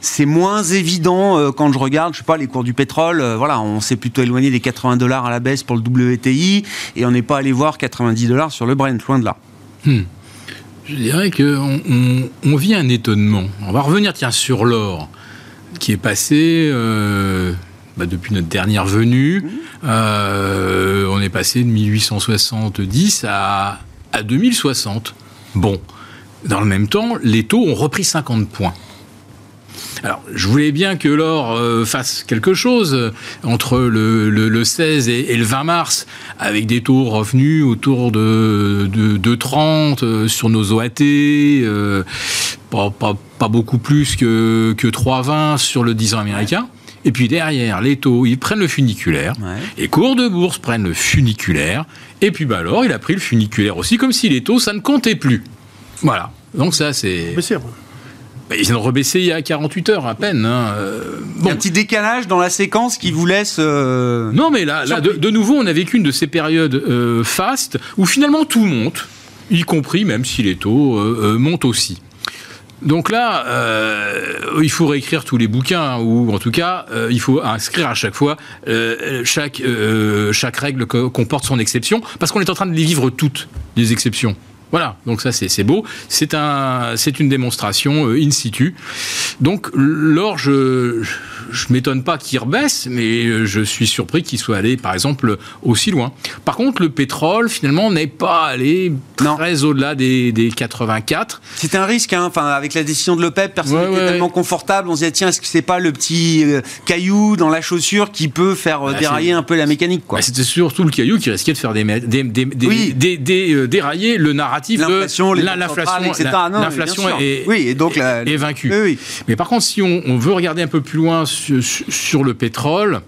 c'est moins évident euh, quand je regarde, je sais pas, les cours du pétrole. Euh, voilà, on s'est plutôt éloigné des 80 dollars à la baisse pour le WTI et on n'est pas allé voir 90 dollars sur le Brent, loin de là. Hmm. Je dirais qu'on on, vit un étonnement. On va revenir tiens sur l'or qui est passé. Euh, bah, depuis notre dernière venue, mmh. on est passé de 1870 à, à 2060. Bon, dans le même temps, les taux ont repris 50 points. Alors, je voulais bien que l'or euh, fasse quelque chose euh, entre le, 16 et, le 20 mars, avec des taux revenus autour de, de, 30 euh, sur nos OAT, pas, beaucoup plus que, que 3,20 sur le 10 ans américain. Et puis derrière, les taux, ils prennent le funiculaire. Les cours de bourse prennent le funiculaire. Et puis bah alors, il a pris le funiculaire aussi, comme si les taux, ça ne comptait plus. Voilà. Donc ça, c'est... Bah, ils ont rebaissé il y a 48 heures à peine. Hein. Euh, bon. Un petit décalage dans la séquence qui vous laisse. Euh, non, mais là, de, nouveau, on a vécu une de ces périodes euh, fastes où finalement tout monte, y compris même si les taux montent aussi. Donc là, il faut réécrire tous les bouquins, hein, ou en tout cas, il faut inscrire à chaque fois chaque, chaque règle comporte son exception, parce qu'on est en train de les vivre toutes, les exceptions. Voilà, donc ça c'est beau. C'est un, une démonstration euh, in situ. Donc l'or, je, m'étonne pas qu'il rebaisse, mais euh, je suis surpris qu'il soit allé, par exemple, aussi loin. Par contre, le pétrole, finalement, n'est pas allé très au-delà des, des 84. C'est un risque, hein. enfin, avec la décision de l'OPEP, personne n'était tellement confortable. On se dit, tiens, est-ce que c'est pas le petit euh, caillou dans la chaussure qui peut faire bah, dérailler un peu la mécanique bah, C'était surtout le caillou qui risquait de faire des, des, dérailler le narratif l'inflation, l'inflation est, oui, et donc est, vaincue. Mais par contre, si on, veut regarder un peu plus loin sur, le pétrole,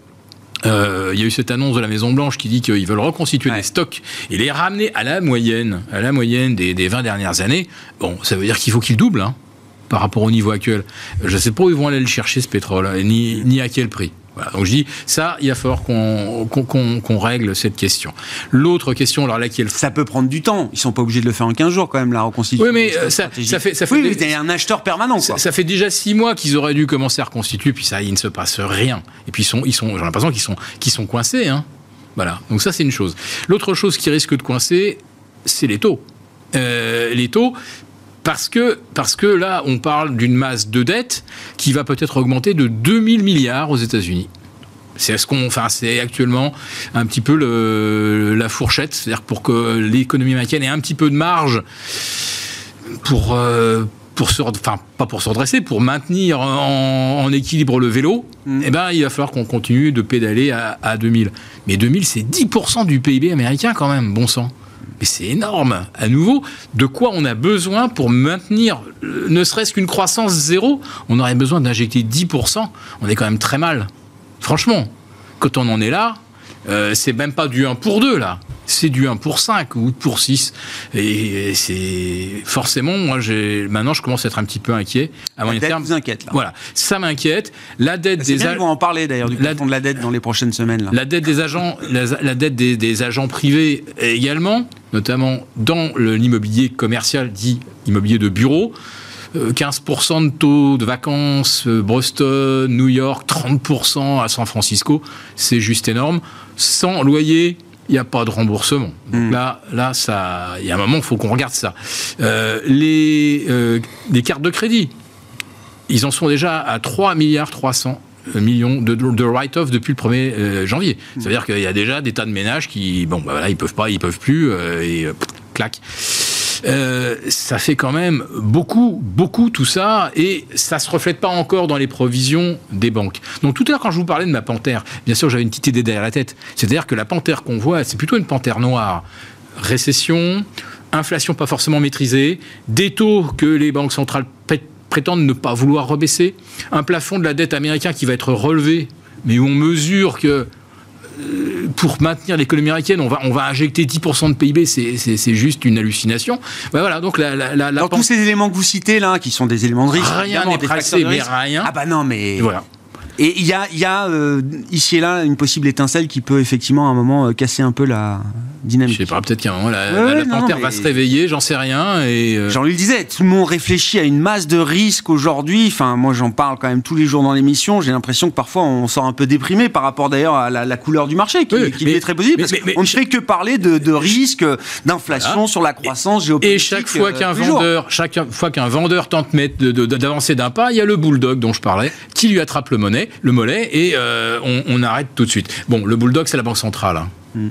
euh, il y a eu cette annonce de la Maison Blanche qui dit qu'ils veulent reconstituer des stocks et les ramener à la moyenne, à la moyenne des, des 20 dernières années. Bon, ça veut dire qu'il faut qu'ils doublent hein, par rapport au niveau actuel. Je ne sais pas où ils vont aller le chercher ce pétrole, hein, ni, ni à quel prix donc je dis, ça, il va falloir qu'on règle cette question. L'autre question, alors là, qui est Ça peut prendre du temps. Ils sont pas obligés de le faire en 15 jours quand même, la reconstitution. Oui, mais euh, ça, ça, fait... Ça fait oui, des... un acheteur permanent. Ça, ça, fait déjà 6 mois qu'ils auraient dû commencer à reconstituer, puis ça, il ne se passe rien. Et puis, ils sont, ils sont, j'ai l'impression qu'ils sont, qu'ils sont coincés. Hein. Voilà, donc ça, c'est une chose. L'autre chose qui risque de coincer, c'est les taux. Euh, les taux, parce que, parce que là, on parle d'une masse de dette qui va peut-être augmenter de 2000 milliards aux États-Unis. C'est ce qu'on, enfin, c'est actuellement un petit peu le, la fourchette, c'est-à-dire pour que l'économie américaine ait un petit peu de marge pour, euh, pour se, enfin, pas pour se redresser, pour maintenir en, équilibre le vélo, mm. eh ben, il va falloir qu'on continue de pédaler à, à 2000. Mais 2000, c'est 10% du PIB américain quand même, bon sang. Mais c'est énorme. À nouveau, de quoi on a besoin pour maintenir euh, ne serait-ce qu'une croissance zéro? On aurait besoin d'injecter 10%. On est quand même très mal. Franchement, quand on en est là, euh, c'est même pas du 1 pour 2 là, c'est du 1 pour 5 ou pour 6. Et, c'est forcément, moi, j'ai maintenant, je commence à être un petit peu inquiet. À moyen terme, vous inquiète là. Voilà, ça m'inquiète. La dette des agents. vont en parler d'ailleurs du plafond de la dette dans les prochaines semaines. Là. La dette des agents, la, dette des, agents privés également, notamment dans l'immobilier commercial dit immobilier de bureau. 15% de taux de vacances, Boston, New York, 30% à San Francisco, c'est juste énorme. Sans loyer, il n'y a pas de remboursement. Donc hmm. là, là, ça, il y a un moment, il faut qu'on regarde ça. les, les cartes de crédit, ils en sont déjà à 3 milliards 300 millions de, de write-off depuis le 1er euh, janvier. C'est-à-dire qu'il y a déjà des tas de ménages qui, bon, bah voilà, ils peuvent pas, ils peuvent plus, euh, et euh, ça fait quand même beaucoup, beaucoup tout ça, et ça se reflète pas encore dans les provisions des banques. Donc tout à l'heure, quand je vous parlais de ma panthère, bien sûr, j'avais une petite idée derrière la tête. C'est-à-dire que la panthère qu'on voit, c'est plutôt une panthère noire. Récession, inflation pas forcément maîtrisée, des taux que les banques centrales prétendent ne pas vouloir rebaisser, un plafond de la dette américaine qui va être relevé, mais où on mesure que pour maintenir l'économie américaine, on va, on va injecter 10% de PIB, c'est juste une hallucination. Ben voilà, donc la, la, Dans tous ces éléments que vous citez là, qui sont des éléments de risque, rien n'est pressé, mais rien. Ah bah non, mais voilà. Et il y a, y a euh, ici et là une possible étincelle qui peut effectivement à un moment euh, casser un peu la dynamique. Je sais pas, peut-être qu'à un moment la, panthère va se réveiller, j'en sais rien. Et euh, Jean-Louis le disait, tout le monde réfléchit à une masse de risques aujourd'hui. Enfin, moi j'en parle quand même tous les jours dans l'émission. J'ai l'impression que parfois on sort un peu déprimé par rapport d'ailleurs à la, couleur du marché qui, est très positive. Parce qu'on ne fait que parler de, risques d'inflation sur la croissance géopolitique. Et chaque fois qu'un vendeur, chaque fois qu'un vendeur tente d'avancer d'un pas, il y a le bulldog dont je parlais qui lui attrape le monnaie le mollet, et euh, on, arrête tout de suite. Bon, le bulldog, c'est la banque centrale. Hein. Mm.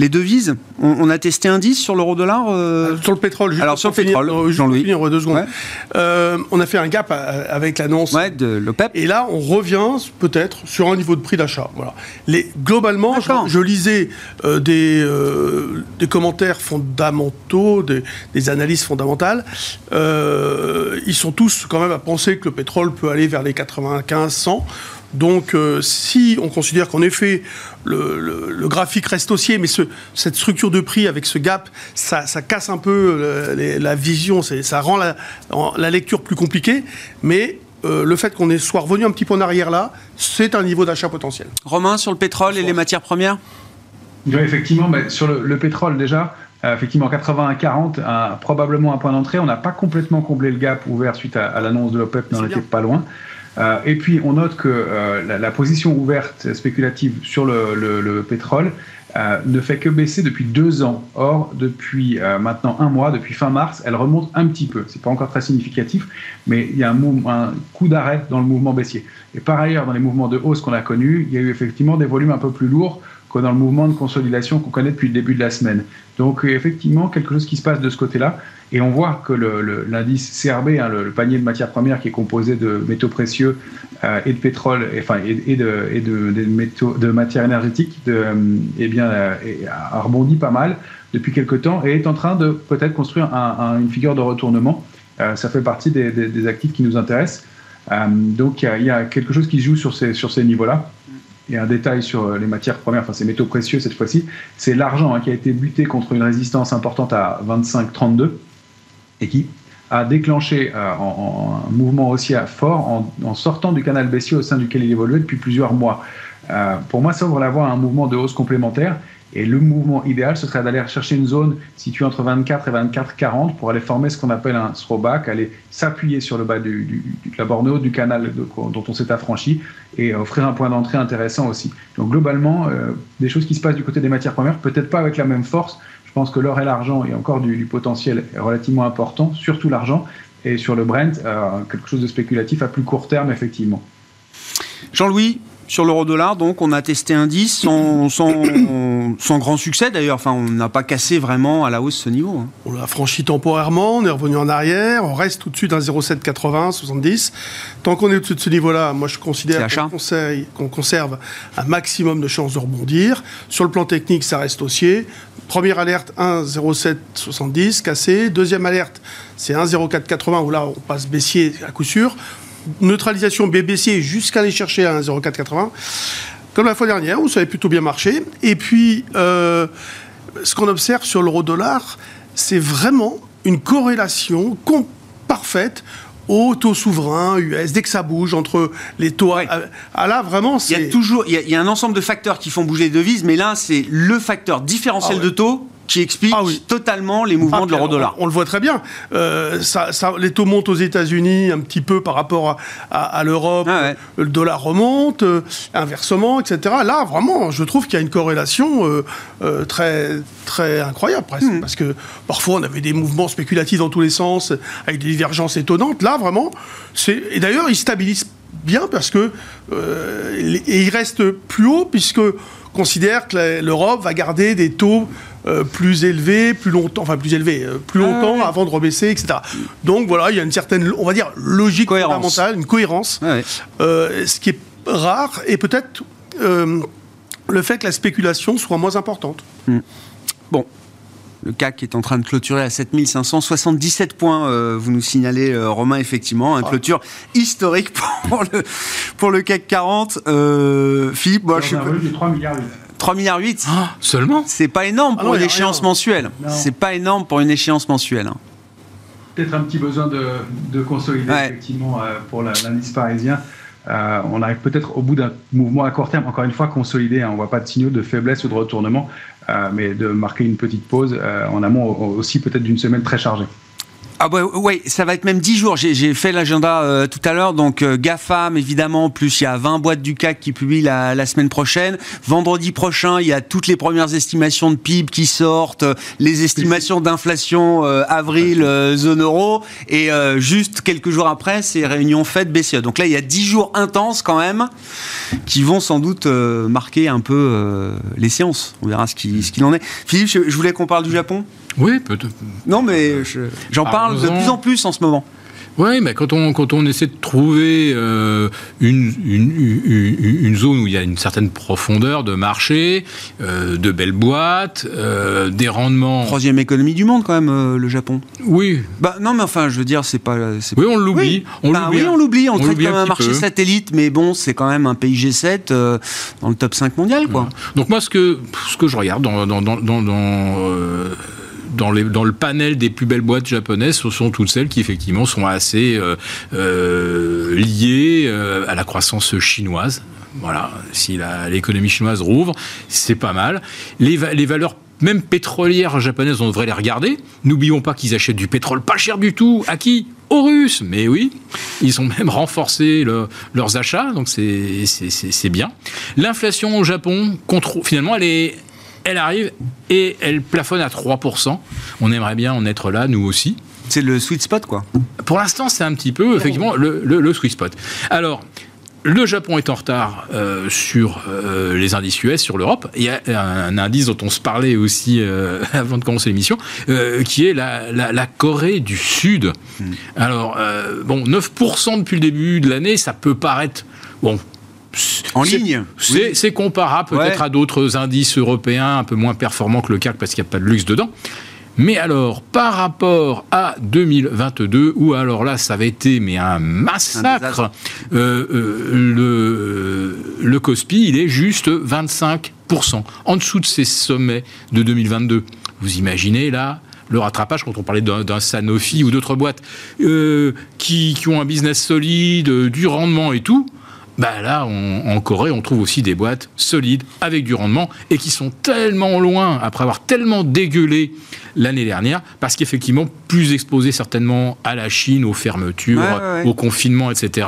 Les devises, on, a testé un 10 sur l'euro-dollar euh, Sur le pétrole, juste Alors sur le pétrole, euh, Jean-Louis. deux secondes. on a fait un gap avec l'annonce de l'OPEP. Et là, on revient peut-être sur un niveau de prix d'achat. Voilà. Les, globalement, je, lisais des, des commentaires fondamentaux, des, des analyses fondamentales. ils sont tous quand même à penser que le pétrole peut aller vers les 95-100. Donc, euh, si on considère qu'en effet, le, graphique reste haussier, mais cette structure de prix avec ce gap, ça, casse un peu euh, la vision, ça rend la, lecture plus compliquée, mais euh, le fait qu'on soit revenu un petit peu en arrière là, c'est un niveau d'achat potentiel. Romain, sur le pétrole et les matières premières? Oui, effectivement, sur le, pétrole déjà, effectivement 81-40, probablement un point d'entrée. On n'a pas complètement comblé le gap ouvert suite à, l'annonce de l'OPEP, mais on n'était pas loin. Euh, et puis on note que euh, la, position ouverte spéculative sur le, pétrole euh, ne fait que baisser depuis deux ans. Or, depuis maintenant un mois, depuis fin mars, elle remonte un petit peu. C'est pas encore très significatif, mais il y a un, un coup d'arrêt dans le mouvement baissier. Et par ailleurs, dans les mouvements de hausse qu'on a connus, il y a eu effectivement des volumes un peu plus lourds que dans le mouvement de consolidation qu'on connaît depuis le début de la semaine. Donc effectivement, quelque chose qui se passe de ce côté-là. Et on voit que l'indice CRB, hein, le, panier de matières premières qui est composé de métaux précieux euh, et de pétrole, et, enfin, et, de, matières énergétiques, de, eh euh, a rebondi pas mal depuis quelque temps et est en train de peut-être construire une figure de retournement. Euh, ça fait partie des, actifs qui nous intéressent. donc il y, a quelque chose qui joue sur ces, sur ces niveaux-là. Et un détail sur les matières premières, enfin ces métaux précieux cette fois-ci, c'est l'argent hein, qui a été buté contre une résistance importante à 25-32 et qui a déclenché euh, un mouvement aussi fort en, sortant du canal baissier au sein duquel il évoluait depuis plusieurs mois. Euh, pour moi, ça ouvre la voie à un mouvement de hausse complémentaire. Et le mouvement idéal, ce serait d'aller chercher une zone située entre 24 et 24,40 pour aller former ce qu'on appelle un throwback, aller s'appuyer sur le bas de la borne haute du canal dont on s'est affranchi et offrir un point d'entrée intéressant aussi. Donc globalement, euh, des choses qui se passent du côté des matières premières, peut-être pas avec la même force, je pense que l'or et l'argent, il y a encore du, potentiel relativement important, surtout l'argent, et sur le Brent, euh, quelque chose de spéculatif à plus court terme, effectivement. Jean-Louis, sur l'euro-dollar, donc, on a testé un 10 sans, grand succès d'ailleurs. Enfin, on n'a pas cassé vraiment à la hausse ce niveau. Hein. On l'a franchi temporairement, on est revenu en arrière, on reste tout de suite à 0,780, 70. Tant qu'on est au-dessus de ce niveau-là, moi je considère qu'on conserve un maximum de chances de rebondir. Sur le plan technique, ça reste haussier. Première alerte, 1,0770 cassé. Deuxième alerte, c'est 1,0480 où là on passe baissier à coup sûr neutralisation BBC jusqu'à aller chercher à 1,0480. Comme la fois dernière, où ça avait plutôt bien marché. Et puis, euh, ce qu'on observe sur l'euro-dollar, c'est vraiment une corrélation parfaite au taux souverain US, dès que ça bouge entre les taux. À, ah, là, vraiment, c'est. Il y a toujours il y a, un ensemble de facteurs qui font bouger les devises, mais là, c'est le facteur différentiel ah de taux qui explique Ah oui. totalement les mouvements Ah, de l'euro-dollar. On, on le voit très bien. Euh, ça, ça- les taux montent aux États-Unis un petit peu par rapport à, à- à l'Europe. Ah ouais. Le dollar remonte, euh, inversement, etc. Là, vraiment, je trouve qu'il y a une corrélation euh, très, très incroyable presque. Hmm. Parce que parfois, on avait des mouvements spéculatifs dans tous les sens, avec des divergences étonnantes. Là, vraiment, c'est. Et d'ailleurs, ils stabilisent bien parce que. et ils restent plus haut, puisque considère que l'Europe va garder des taux euh, plus élevés, plus longtemps, enfin plus élevés, euh, plus longtemps ouais. avant de rebaisser, etc. Donc voilà, il y a une certaine, on va dire, logique Cohérence. fondamentale, une cohérence, ouais. euh, ce qui est rare, et peut-être euh, le fait que la spéculation soit moins importante. Bon. Le CAC est en train de clôturer à 7577 points, euh, vous nous signalez, euh, Romain, effectivement. Une clôture historique pour le, pour le CAC 40. Euh, Philippe, moi, je de 3 milliards. 3 milliards 8. Ah, seulement C'est pas énorme Ah pour non, une échéance rien. mensuelle. C'est pas énorme pour une échéance mensuelle. hein. Peut-être un petit besoin de, de consolider Ouais. effectivement euh, pour l'indice parisien. Euh, on arrive peut-être au bout d'un mouvement à court terme, encore une fois consolidé. hein. on ne voit pas de signaux de faiblesse ou de retournement, euh, mais de marquer une petite pause euh, en amont au- aussi peut-être d'une semaine très chargée. Ah ouais, ouais, ça va être même 10 jours. J'ai fait l'agenda euh, tout à l'heure. Donc euh, GAFAM, évidemment, plus il y a 20 boîtes du CAC qui publient la, la semaine prochaine. Vendredi prochain, il y a toutes les premières estimations de PIB qui sortent, euh, les estimations d'inflation euh, avril, euh, zone euro. Et euh, juste quelques jours après, c'est réunion fête BCE. Donc là, il y a 10 jours intenses quand même qui vont sans doute euh, marquer un peu euh, les séances. On verra ce qu'il ce qu'il en est. Philippe, je, je voulais qu'on parle du Japon. Oui, peut-être. Non, mais je- j'en parle de plus en plus en ce moment. Oui, mais quand on, quand on essaie de trouver euh, une, une, une- une zone où il y a une certaine profondeur de marché, euh, de belles boîtes, euh, des rendements. Troisième économie du monde quand même, le Japon. Oui, Bah non, mais enfin, je veux dire, c'est pas. c'est oui, on l'oublie. On Bah l'oublie. oui, on l'oublie. On, le traite l'oublie comme un marché peu. satellite, mais bon, c'est quand même un pays G7 euh, dans le top 5 mondial, quoi. Donc moi, ce que, ce que je regarde dans, dans, dans, dans, dans, le panel des plus belles boîtes japonaises, ce sont toutes celles qui effectivement sont assez euh, euh, liées euh, à la croissance chinoise. Voilà, si l'économie chinoise rouvre, c'est pas mal. Les, va- les valeurs même pétrolières japonaises, on devrait les regarder. N'oublions pas qu'ils achètent du pétrole pas cher du tout. À qui Aux Russes. Mais oui, ils ont même renforcé le- leurs achats, donc c'est bien. L'inflation au Japon, finalement, elle est... Elle arrive et elle plafonne à 3%. On aimerait bien en être là, nous aussi. C'est le sweet spot, quoi. Pour l'instant, c'est un petit peu, effectivement, le, le, le sweet spot. Alors, le Japon est en retard euh, sur euh, les indices US, sur l'Europe. Il y a un, indice dont on se parlait aussi euh, avant de commencer l'émission, qui est la, la- la Corée du Sud. Alors, euh, bon, 9% depuis le début de l'année, ça peut paraître... Bon, En ligne. C'est comparable peut-être Ouais. à d'autres indices européens un peu moins performants que le CAC parce qu'il n'y a pas de luxe dedans. Mais alors, par rapport à 2022, où alors là, ça avait été mais un massacre, euh, euh, le, le COSPI, il est juste 25%, en dessous de ses sommets de 2022. Vous imaginez là le rattrapage quand on parlait d'un Sanofi ou d'autres boîtes euh, qui, qui ont un business solide, du rendement et tout. Bah là, on- en Corée, on trouve aussi des boîtes solides avec du rendement et qui sont tellement loin après avoir tellement dégueulé l'année dernière, parce qu'effectivement, plus exposés certainement à la Chine, aux fermetures, Ouais, ouais, ouais. au confinement, etc.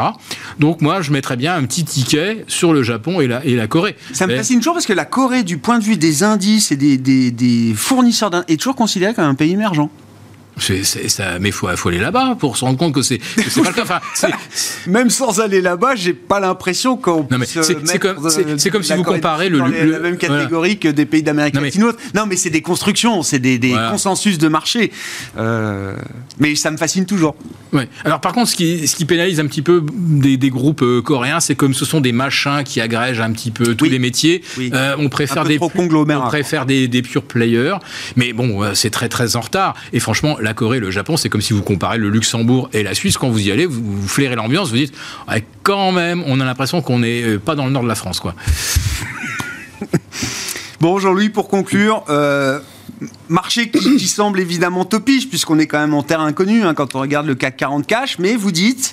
Donc moi, je mettrais bien un petit ticket sur le Japon et la, et la Corée. Ça me fascine toujours parce que la Corée, du point de vue des indices et des, des, des fournisseurs est toujours considérée comme un pays émergent. Ça, mais il faut, faut aller là-bas pour se rendre compte que c'est, pas le cas. Enfin, Même sans aller là-bas, j'ai pas l'impression qu'on c'est- comme- euh, comme si vous comparez le- le- la même voilà. catégorie que des pays d'Amérique latine. ou autre. Non, mais c'est des constructions, c'est des, des Voilà. consensus de marché. Euh, mais ça me fascine toujours. Ouais. Alors par contre, ce qui, ce qui pénalise un petit peu des, des groupes euh, coréens, c'est comme ce sont des machins qui agrègent un petit peu tous Oui. les métiers. Oui. Euh, on préfère des On préfère des, des pure players. Mais bon, euh, c'est très très en retard. Et franchement, la Corée, le Japon, c'est comme si vous comparez le Luxembourg et la Suisse. Quand vous y allez, vous, vous flairez l'ambiance, vous dites, Ouais, quand même, on a l'impression qu'on n'est euh, pas dans le nord de la France, quoi. Bon, Jean-Louis, pour conclure, euh, marché qui, qui semble évidemment topiche, puisqu'on est quand même en terre inconnue hein, quand on regarde le CAC 40 cash, mais vous dites,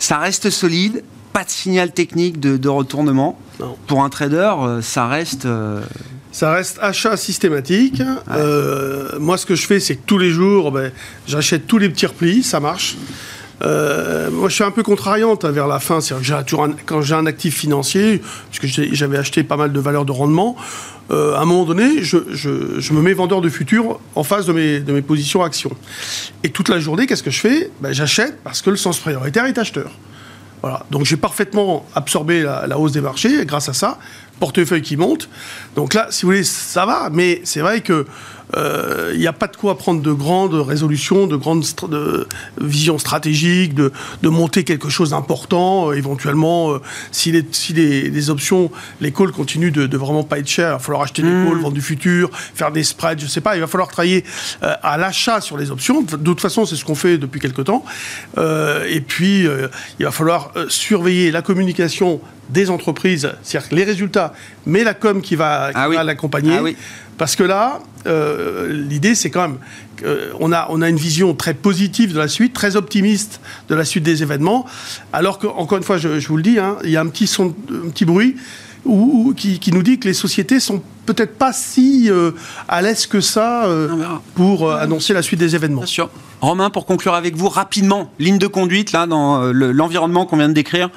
ça reste solide, pas de signal technique de, de retournement. Non. Pour un trader, euh, ça reste euh, Ça reste achat systématique. Euh, moi, ce que je fais, c'est que tous les jours, ben, j'achète tous les petits replis, ça marche. Euh, moi, je suis un peu contrariante hein, vers la fin. C'est-à-dire que un- quand j'ai un actif financier, puisque j'avais acheté pas mal de valeurs de rendement, euh, à un moment donné, je, je- je me mets vendeur de futur en face de mes, de mes positions actions. Et toute la journée, qu'est-ce que je fais? Ben, J'achète parce que le sens prioritaire est acheteur. Donc j'ai parfaitement absorbé la hausse des marchés grâce à ça. Portefeuille qui monte. Donc là, si vous voulez, ça va, mais c'est vrai que euh, il n'y a pas de quoi prendre de grandes résolutions, de grandes stra- visions stratégiques, de, de monter quelque chose d'important. euh, éventuellement, euh, si, les, si les, les options, les calls continuent de, de vraiment pas être chers, il va falloir acheter des calls, vendre du futur, faire des spreads, je sais pas. Il va falloir travailler euh, à l'achat sur les options. De toute façon, c'est ce qu'on fait depuis quelque temps. Euh, et puis, euh, il va falloir euh, surveiller la communication des entreprises, c'est-à-dire les résultats, mais la com qui va, qui Ah oui. l'accompagner. Ah oui. Parce que là, euh, l'idée, c'est quand même qu'on a, on a une vision très positive de la suite, très optimiste de la suite des événements, alors que, encore une fois, je, je vous le dis, hein, il y a un petit, son, un petit bruit où- où- qui, qui nous dit que les sociétés sont peut-être pas si euh, à l'aise que ça euh, verra. pour euh, annoncer la suite des événements. Bien sûr. Romain, pour conclure avec vous rapidement, ligne de conduite là dans euh, le- l'environnement qu'on vient de décrire.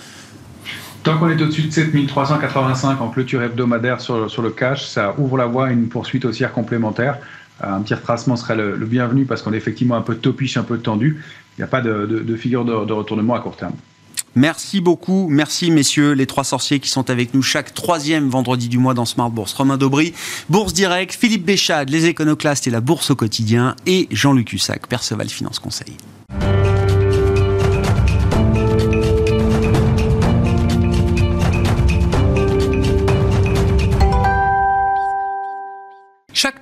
Tant qu'on est au-dessus de 7385 en clôture hebdomadaire sur, le cash, ça ouvre la voie à une poursuite haussière complémentaire. Euh, Un petit retracement serait le, bienvenu parce qu'on est effectivement un peu topiche, un peu tendu. Il n'y a pas de, figure de, de retournement à court terme. Merci beaucoup, merci messieurs, les trois sorciers qui sont avec nous chaque troisième vendredi du mois dans Smart Bourse. Romain Daubry, Bourse Direct, Philippe Béchade, les éconoclastes et la Bourse au quotidien, et Jean-Luc Hussac, Perceval Finance Conseil.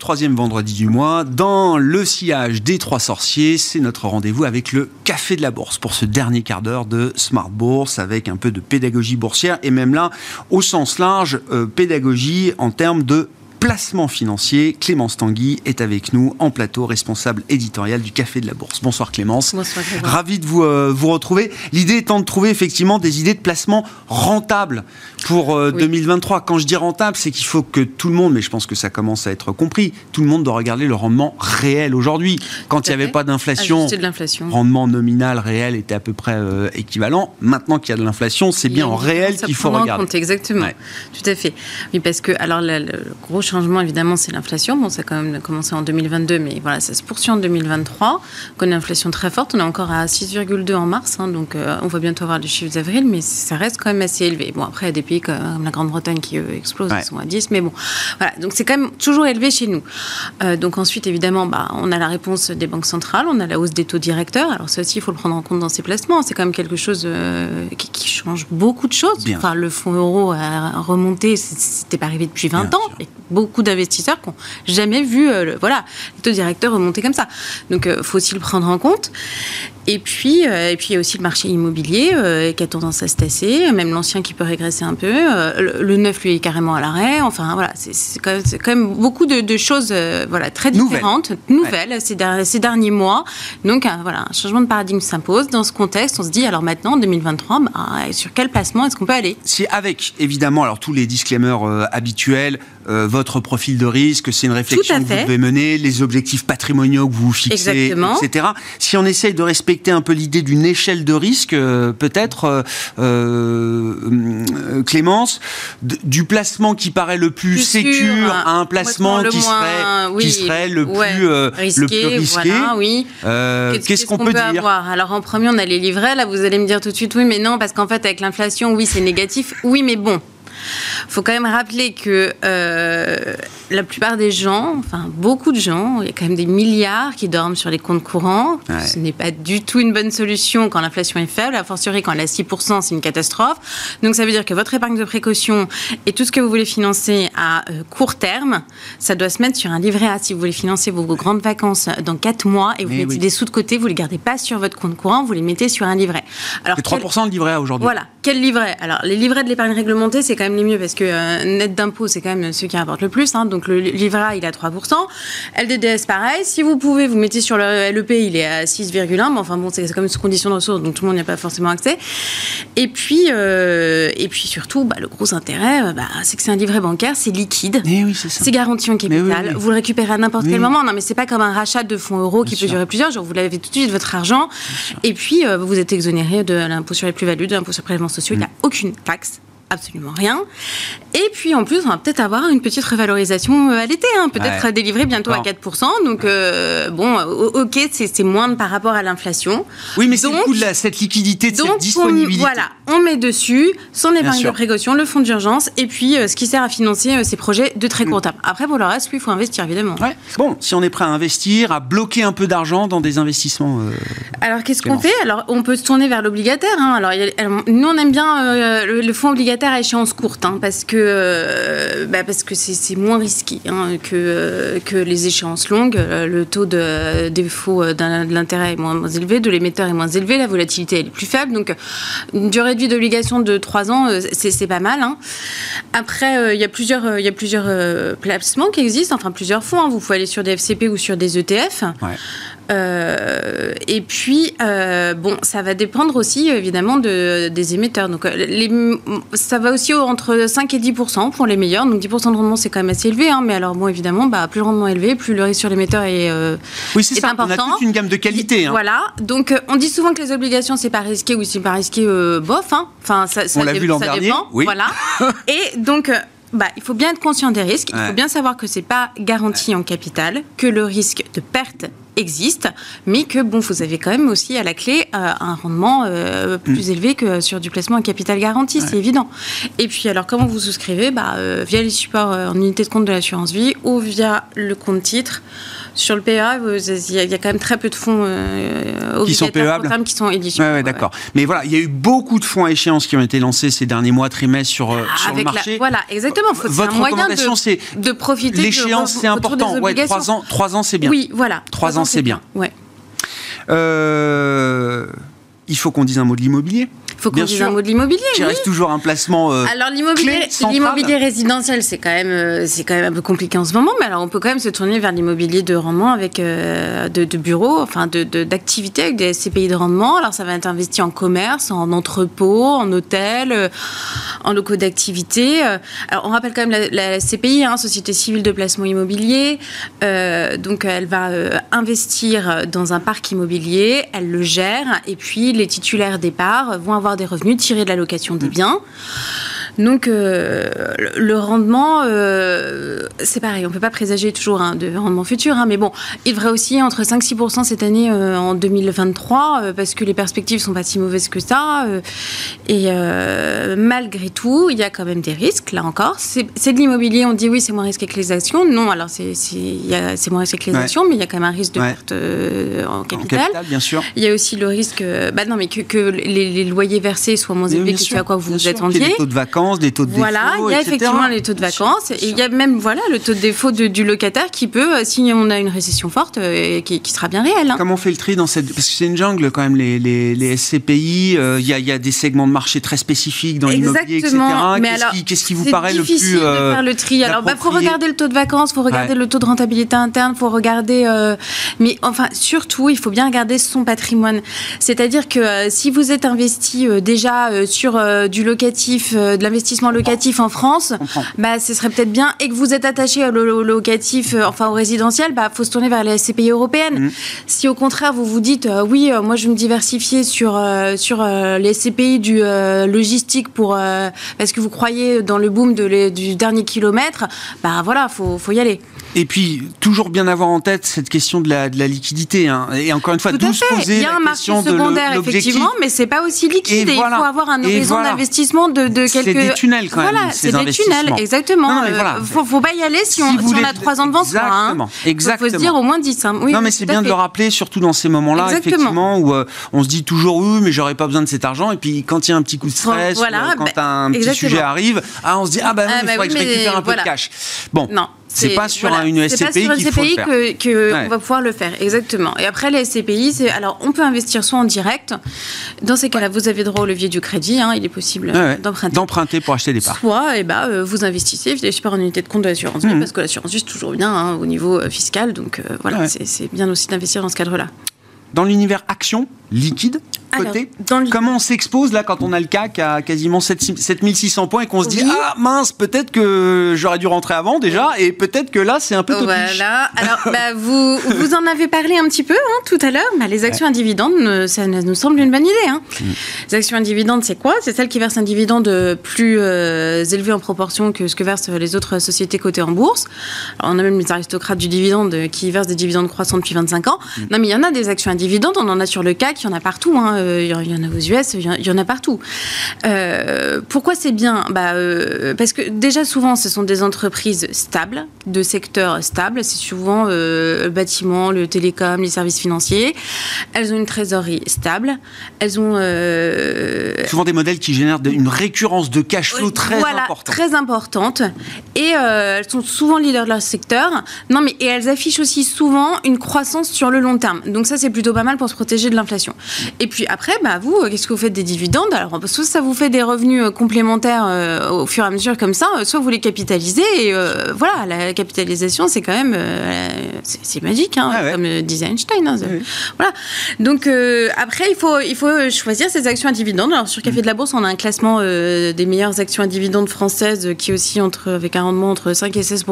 Troisième vendredi du mois, dans le sillage des trois sorciers, c'est notre rendez-vous avec le Café de la Bourse pour ce dernier quart d'heure de Smart Bourse avec un peu de pédagogie boursière et même là, au sens large, euh, pédagogie en termes de placement financier. Clémence Tanguy est avec nous en plateau, responsable éditorial du Café de la Bourse. Bonsoir Clémence. Bonsoir, Grégoire. Ravi de vous, euh, vous retrouver. L'idée étant de trouver effectivement des idées de placement rentables pour euh, Oui. 2023. Quand je dis rentable, c'est qu'il faut que tout le monde, mais je pense que ça commence à être compris, tout le monde doit regarder le rendement réel aujourd'hui. Quand il n'y avait pas d'inflation, l'inflation. rendement nominal réel était à peu près euh, équivalent. Maintenant qu'il y a de l'inflation, c'est bien en réel qu'il faut regarder. compte, exactement. Ouais. Tout à fait. Oui, parce que alors le, le gros changement évidemment c'est l'inflation. Bon, ça a quand même commencé en 2022, mais voilà, ça se poursuit en 2023. On a une inflation très forte. On est encore à 6,2 en mars, hein, donc euh, on va bientôt avoir les chiffres d'avril, mais ça reste quand même assez élevé. Bon, après il y a des pays comme la Grande-Bretagne qui eux, explosent, Ouais. ils sont à 10, mais bon, voilà. Donc c'est quand même toujours élevé chez nous. Euh, donc ensuite évidemment, bah, on a la réponse des banques centrales, on a la hausse des taux directeurs. Alors ça aussi, il faut le prendre en compte dans ces placements. C'est quand même quelque chose euh, qui, qui change beaucoup de choses. Bien. Enfin, le fonds euro a remonté, c'était pas arrivé depuis 20 Bien ans. sûr. Et beaucoup d'investisseurs qui n'ont jamais vu euh, le- voilà, les taux directeurs remonter comme ça. Donc, il faut aussi le prendre en compte. Et puis, euh, et puis, il y a aussi le marché immobilier euh, qui a tendance à se tasser, même l'ancien qui peut régresser un peu. Euh, le, le neuf, lui, est carrément à l'arrêt. Enfin, voilà, c'est c'est quand, même- c'est quand même beaucoup de, de choses euh, voilà, très Nouvelles. différentes, nouvelles, ces, der- ces derniers mois. Donc, voilà, un changement de paradigme s'impose. Dans ce contexte, on se dit, alors maintenant, en 2023, bah, sur quel placement est-ce qu'on peut aller? Si avec évidemment alors tous les disclaimers euh, habituels, euh, votre profil de risque, c'est une réflexion que vous devez mener, les objectifs patrimoniaux que vous vous fixez, Exactement. etc. Si on essaye de respecter un peu l'idée d'une échelle de risque, euh, peut-être euh, Clémence, du placement qui paraît le plus, Plus sécure sûr, à un placement qui, moins- serait, oui, qui serait le ouais, plus risqué, le plus risqué. voilà, oui. Qu'est-ce qu'on peut, dire avoir? Alors en premier, on a les livrets. Là, vous allez me dire tout de suite, oui, mais non, parce qu'en fait, avec l'inflation, oui, c'est négatif. Oui, mais bon. Faut quand même rappeler que euh, la plupart des gens, enfin beaucoup de gens, il y a quand même des milliards qui dorment sur les comptes courants. Ouais. Ce n'est pas du tout une bonne solution quand l'inflation est faible. A fortiori, quand elle est à 6%, c'est une catastrophe. Donc ça veut dire que votre épargne de précaution et tout ce que vous voulez financer à euh, court terme, ça doit se mettre sur un livret A. Si vous voulez financer vos grandes vacances dans 4 mois et vous Mais mettez oui. des sous de côté, vous ne les gardez pas sur votre compte courant, vous les mettez sur un livret. Alors, C'est quel- 3% de livret A aujourd'hui. voilà. Quel livret? Alors, les livrets de l'épargne réglementée, c'est quand même même les mieux parce que euh, net d'impôt, c'est quand même ceux qui rapportent le plus. hein. donc le livret A, il est à 3%. LDDS, pareil. Si vous pouvez, vous mettez sur le LEP, il est à 6,1. Mais enfin bon, c'est comme sous condition de ressources, donc tout le monde n'y a pas forcément accès. Et puis, euh, et puis surtout, bah, le gros intérêt, euh, bah, c'est que c'est un livret bancaire, c'est liquide. Eh oui, c'est garanti en capital. Mais oui, oui. Vous le récupérez à n'importe quel moment. Non, mais c'est pas comme un rachat de fonds euros qui Bien peut sûr. durer plusieurs jours. Vous l'avez tout de suite votre argent. Et puis, euh, vous êtes exonéré de l'impôt sur les plus-values, de l'impôt sur les prélèvements sociaux. Il n'y a aucune taxe. Absolument rien. Et puis en plus, on va peut-être avoir une petite revalorisation euh, à l'été, hein, peut-être Ouais. délivrée bientôt à 4%. Donc euh, bon, ok, c'est moindre par rapport à l'inflation. Oui, mais c'est le coup de la- cette liquidité, de Donc, cette on, disponibilité. voilà, on met dessus son épargne de précaution, le fonds d'urgence, et puis euh, ce qui sert à financer euh, ces projets de très Mm. court terme. Après, pour le reste, oui, il faut investir, évidemment. Ouais. Bon, si on est prêt à investir, à bloquer un peu d'argent dans des investissements. euh, Alors, qu'est-ce qu'on fait? Alors, on peut se tourner vers l'obligataire. hein. Alors, a- nous, on aime bien euh, le, le fonds obligataire à échéance courte, hein, parce que euh, bah, parce que c'est moins risqué hein, que euh, que les échéances longues. Euh, Le taux de défaut de l'intérêt est moins, élevé, de l'émetteur est moins élevé, la volatilité est plus faible. Donc, une durée de vie d'obligation de 3 ans, c'est pas mal. hein. Après, il y a plusieurs il y a plusieurs placements qui existent, enfin plusieurs fonds. Vous pouvez aller sur des FCP ou sur des ETF. Euh, et puis, euh, bon, ça va dépendre aussi évidemment de, des émetteurs. Donc, euh, les, ça va aussi au- entre 5 et 10 pour les meilleurs. Donc, 10 de rendement, c'est quand même assez élevé. hein. mais alors, bon, évidemment, bah, plus le rendement est élevé, plus le risque sur l'émetteur est, euh, Oui, c'est est ça. On a important. toute une gamme de qualités. hein. Voilà. Donc, euh, on dit souvent que les obligations, c'est pas risqué ou c'est pas risqué, euh, bof. hein. Enfin, ça, ça On l'a vu l'an dernier, dépend. oui. Voilà. et donc. bah, il faut bien être conscient des risques. Il faut bien savoir que c'est pas garanti en capital, que le risque de perte existe, mais que bon, vous avez quand même aussi à la clé euh, un rendement euh, Mm. plus élevé que sur du placement en capital garanti, c'est évident. Et puis alors, comment vous souscrivez? Bah, euh, Via les supports en unité de compte de l'assurance vie ou via le compte titre. Sur le PEA, il y, a- quand même très peu de fonds euh, Qui sont terme qui sont éligibles. Ouais, ouais, d'accord. Mais voilà, il y a eu beaucoup de fonds à échéance qui ont été lancés ces derniers mois, trimestres sur, euh, Ah, sur le la- marché. voilà, exactement. Faut- Votre un recommandation, c'est de profiter de l'échéance, c'est important. Trois ans, trois ans, c'est bien. Oui, voilà. Trois ans, c'est bien. Ouais. Euh, il faut qu'on dise un mot de l'immobilier. Il faut qu'on dise sûr. un mot de l'immobilier. Qui oui. reste toujours un placement. euh, Alors l'immobilier, résidentiel, c'est quand même, euh, c'est quand même un peu compliqué en ce moment. Mais alors on peut quand même se tourner vers l'immobilier de rendement avec euh, de, de bureaux, enfin de de- d'activités avec des SCPI de rendement. Alors ça va être investi en commerce, en entrepôt, en hôtel, euh, en locaux d'activité. Alors on rappelle quand même la, la SCPI, hein, Société civile de placement immobilier. Donc elle va investir dans un parc immobilier, elle le gère, et puis les titulaires des parts vont avoir des revenus tirés de la location des biens. Donc euh, le- rendement, euh, c'est pareil, on ne peut pas présager toujours hein, de rendement futur, hein, mais bon, il devrait aussi entre 5-6% cette année euh, en 2023, euh, parce que les perspectives sont pas si mauvaises que ça. et malgré tout, il y a quand même des risques, là encore. C'est de l'immobilier, on dit oui, c'est moins risqué que les actions. Non, alors c'est moins risqué que les Ouais. actions, mais il y a quand même un risque de Ouais. perte en en capital. bien sûr. Il y a aussi le risque, bah non, mais que, que les, les loyers versés soient moins élevés que ce à quoi vous envié. Des taux de vacances, des taux de Voilà, défaut, il y a etc. effectivement les taux de vacances et il y a même voilà le taux de défaut de- du locataire qui peut, euh, si on a une récession forte, euh, qui, qui sera bien réel. hein. Comment on fait le tri dans cette... Parce que c'est une jungle quand même, les, les, les SCPI, euh, il y, a, il y a des segments de marché très spécifiques dans l'immobilier, etc. Qu'est-ce alors, qui, qu'est-ce qui vous c'est paraît le difficile plus... euh, de faire le tri. Alors, bah, faut regarder le taux de vacances, faut regarder Ouais. le taux de rentabilité interne, faut regarder. euh, mais enfin, surtout, il faut bien regarder son patrimoine. C'est-à-dire que si vous êtes investi déjà sur du locatif, de l'investissement locatif en France, bah, ce serait peut-être bien. Et que vous êtes attaché au, lo- au locatif, euh, enfin au résidentiel, bah, faut se tourner vers les SCPI européennes. Mhm. Si au contraire vous vous dites, euh, oui, euh, moi je vais me diversifier sur euh, sur les SCPI du logistique pour parce que vous croyez dans le boom de les- du dernier kilomètre, bah voilà, faut faut y aller. Et puis, toujours bien avoir en tête cette question de la, de la liquidité. hein. Et encore une fois, d'où se poser Il y a un marché de secondaire effectivement, mais c'est pas aussi liquide. Et Et voilà. Il faut avoir un horizon voilà. d'investissement de, de C'est quelques. des tunnels, quand même, Voilà, ces c'est des tunnels, exactement. Non, Euh, voilà. faut, faut pas y aller si, on, si on a trois ans devant soi. hein. Exactement. Faut- Faut Exactement. se dire au moins 10. hein. Oui, non, mais c'est bien de le rappeler, surtout dans ces moments-là, Exactement. effectivement, où euh, on se dit toujours oui, mais j'aurais pas besoin de cet argent. Et puis quand ressentir un petit coup de stress euh, quand bah, un petit exactement. sujet arrive. Ah, on se dit ah bah oui, Ah, il bah faudrait que je récupère un peu de cash. Bon, Non. C'est pas sur voilà, un- une c'est pas SCPI sur une qu'il faut le SCPI faire. que, que Ouais. on va pouvoir le faire, exactement. Et après les SCPI, c'est alors on peut investir soit en direct. Dans ces cas-là, vous avez droit au levier du crédit. hein, il est possible Ouais, d'emprunter. d'emprunter pour acheter des parts. Soit, eh ben, euh, vous investissez via super en unité de compte de l'assurance vie, Mhm. parce que l'assurance vie, c'est toujours bien hein, au niveau euh, fiscal. Donc euh, voilà, Ouais. c'est- bien aussi d'investir dans ce cadre-là. Dans l'univers action, liquide, côté, dans le- comment on s'expose là quand on a le CAC à quasiment 7 7600 points et qu'on se dit Oui. ah mince peut-être que j'aurais dû rentrer avant déjà et peut-être que là c'est un peu topiche. Voilà. Alors, bah, vous, vous en avez parlé un petit peu hein, tout à l'heure. Bah, les actions à dividendes, ça nous semble une bonne idée. hein. Mm. Les actions à dividendes, c'est quoi? C'est celles qui versent un dividende plus euh, élevé en proportion que ce que versent les autres sociétés cotées en bourse. Alors, on a même les aristocrates du dividende euh, qui versent des dividendes croissants depuis 25 ans. Mm. Non, mais il y en a des actions à dividendes. On en a sur le CAC, il y en a partout. hein. Euh, Il y en- a aux US, il y en- a partout. Euh, pourquoi c'est bien? Bah, euh, Parce que déjà souvent, ce sont des entreprises stables, de secteurs stables. C'est souvent le bâtiment, le télécom, les services financiers. Elles ont une trésorerie stable. Elles ont... Souvent des modèles qui génèrent une récurrence de cash flow très voilà, importante. très importante. Et euh, elles sont souvent leaders de leur secteur. Non, mais et elles affichent aussi souvent une croissance sur le long terme. Donc ça, c'est plutôt pas mal pour se protéger de l'inflation. Et puis après, bah vous, euh, qu'est-ce que vous faites des dividendes? Alors, soit ça vous fait des revenus euh, complémentaires euh, au fur et à mesure comme ça, soit vous les capitalisez. Et euh, voilà, la capitalisation, c'est quand même, euh, c'est magique, hein, Ah ouais. comme disait Einstein. hein, Oui. Voilà. Donc après, il faut, il faut choisir ses actions à dividendes. Alors sur Café de la Bourse, on a un classement des meilleures actions à dividendes françaises qui est aussi entre, avec un rendement entre 5 et 16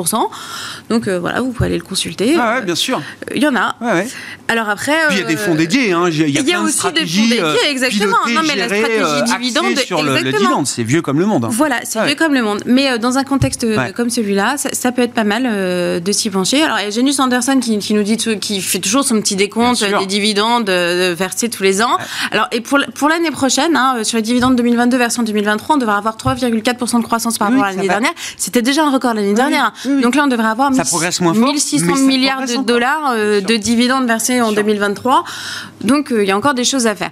Donc voilà, vous pouvez aller le consulter. Ah ouais, bien sûr. Il y en a. Ouais, ouais. Alors après. Il y a des fonds dédiés. Hein. Il y a, y a aussi des fonds stratégies, dédiés, euh, exactement. Non, mais la stratégie euh, dividende, sur le, le dividende. C'est vieux comme le monde. hein. Voilà, c'est Ah ouais. vieux comme le monde. Mais euh, dans un contexte euh, Ouais. comme celui-là, ça, ça peut être pas mal euh, de s'y pencher. Alors, il y a Janus Anderson qui, qui nous dit, tout- qui fait toujours son petit décompte des dividendes versés tous les ans. Alors, et pour, pour l'année prochaine, hein, sur les dividendes 2022 version 2023, on devrait avoir 3,4% de croissance par Oui, rapport à l'année dernière. C'était déjà un record l'année dernière. oui. Donc là, on devrait avoir Ça 1000 progresse moins fort, 1600 mais ça milliards de dollars de dividendes versés en sûr. 2023. Donc, il y a encore des choses à faire.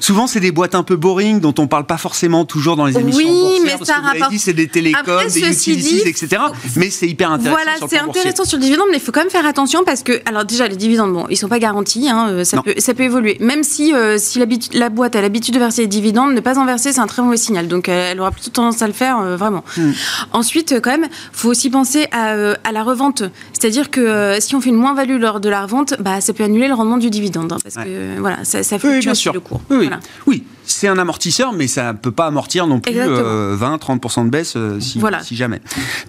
Souvent, c'est des boîtes un peu boring dont on parle pas forcément toujours dans les émissions Oui, mais ça rapporte- c'est des télécoms, Après, des utilities, dit, etc. Mais c'est hyper intéressant. Voilà, c'est intéressant sur le dividende, mais il faut quand même faire attention parce que, alors déjà, les dividendes, bon, ils sont pas garantis, hein, euh, ça, peut, ça peut évoluer. Même si, euh, si la boîte a l'habitude de verser des dividendes, ne pas en verser, c'est un très mauvais signal. Donc, elle aura plutôt tendance à le faire, euh, vraiment. Hmm. Ensuite, quand même, faut aussi penser à, euh, à la revente. C'est-à-dire que si on fait une moins-value lors de la revente, bah, ça peut annuler le rendement du dividende. hein, parce Ouais. que, voilà, ça, ça Oui, fluctue bien aussi sûr. le cours. Oui, oui. Voilà. Oui, c'est un amortisseur, mais ça ne peut pas amortir non plus Exactement. euh, 20-30% de baisse euh, si, Voilà. si jamais.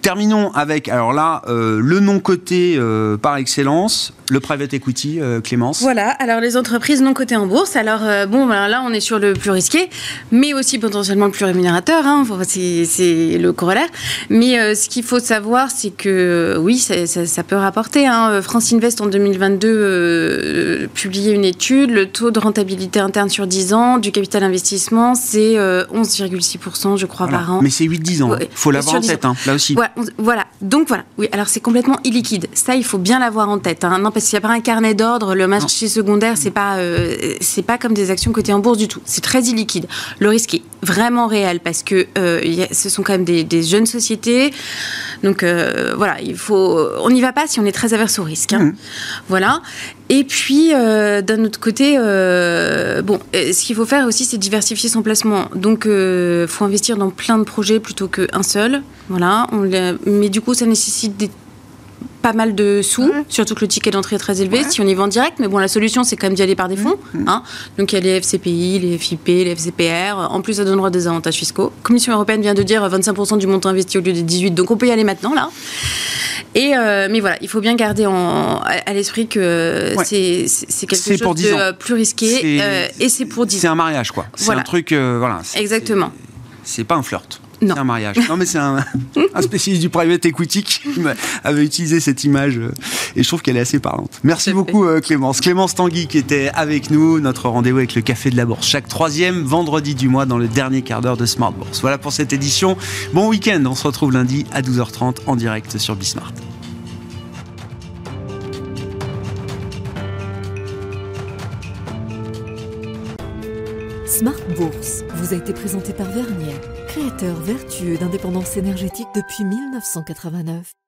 Terminons avec, alors là, euh, le non coté euh, par excellence, le private equity, Clémence. Voilà, alors les entreprises non cotées en bourse, alors bon, ben là on est sur le plus risqué, mais aussi potentiellement le plus rémunérateur, hein, c'est le corollaire. Mais ce qu'il faut savoir, c'est que oui, ça, ça- ça peut rapporter. Hein. France Invest en 2022 euh, publiait une étude, le taux de rentabilité interne sur 10 ans du capital c'est euh, 11,6%, je crois, Voilà. par an. Mais c'est 8-10 ans, il faut l'avoir en 10 tête, hein, là aussi. On- voilà. Donc voilà. Oui, alors c'est complètement illiquide. Ça, il faut bien l'avoir en tête. hein. Non, parce qu'il n'y a pas un carnet d'ordre. Le marché secondaire, c'est pas, euh, c'est pas comme des actions cotées en bourse du tout. C'est très illiquide. Le risque est vraiment réel parce que euh, il y a- ce sont quand même des, des jeunes sociétés. Donc euh, voilà, il faut. On n'y va pas si on est très averse au risque. hein. Mhm. Voilà. Et puis, euh, d'un autre côté, euh, bon, euh, ce qu'il faut faire aussi, c'est diversifier son placement. Donc, il faut investir dans plein de projets plutôt qu'un seul. Voilà. Mais du coup, ça nécessite des pas mal de sous, surtout que le ticket d'entrée est très élevé si on y va en direct. Mais bon, la solution, c'est quand même d'y aller par des fonds. hein. Donc, il y a les FCPI, les FIP, les FCPR. En plus, ça donnera des avantages fiscaux. La Commission européenne vient de dire 25% du montant investi au lieu des 18. Donc, on peut y aller maintenant, là. Et euh, mais voilà, il faut bien garder en, à, l'esprit que Ouais. c'est c'est- c'est quelque C'est chose pour 10 de euh, plus risqué C'est- euh, et c'est pour 10 C'est ans. un mariage, quoi. C'est Voilà. un truc, euh, voilà. c'est- Exactement. C'est c'est pas un flirt. Non. C'est un mariage. Non, mais c'est un, un spécialiste du private equity qui avait utilisé cette image euh, et je trouve qu'elle est assez parlante. Merci beaucoup, euh, Clémence. Clémence Tanguy qui était avec nous, notre rendez-vous avec le Café de la Bourse, chaque troisième vendredi du mois dans le dernier quart d'heure de Smart Bourse. Voilà pour cette édition. Bon week-end. On se retrouve lundi à 12h30 en direct sur Bismart. Smart Bourse vous a été présenté par Vernier, créateur vertueux d'indépendance énergétique depuis 1989.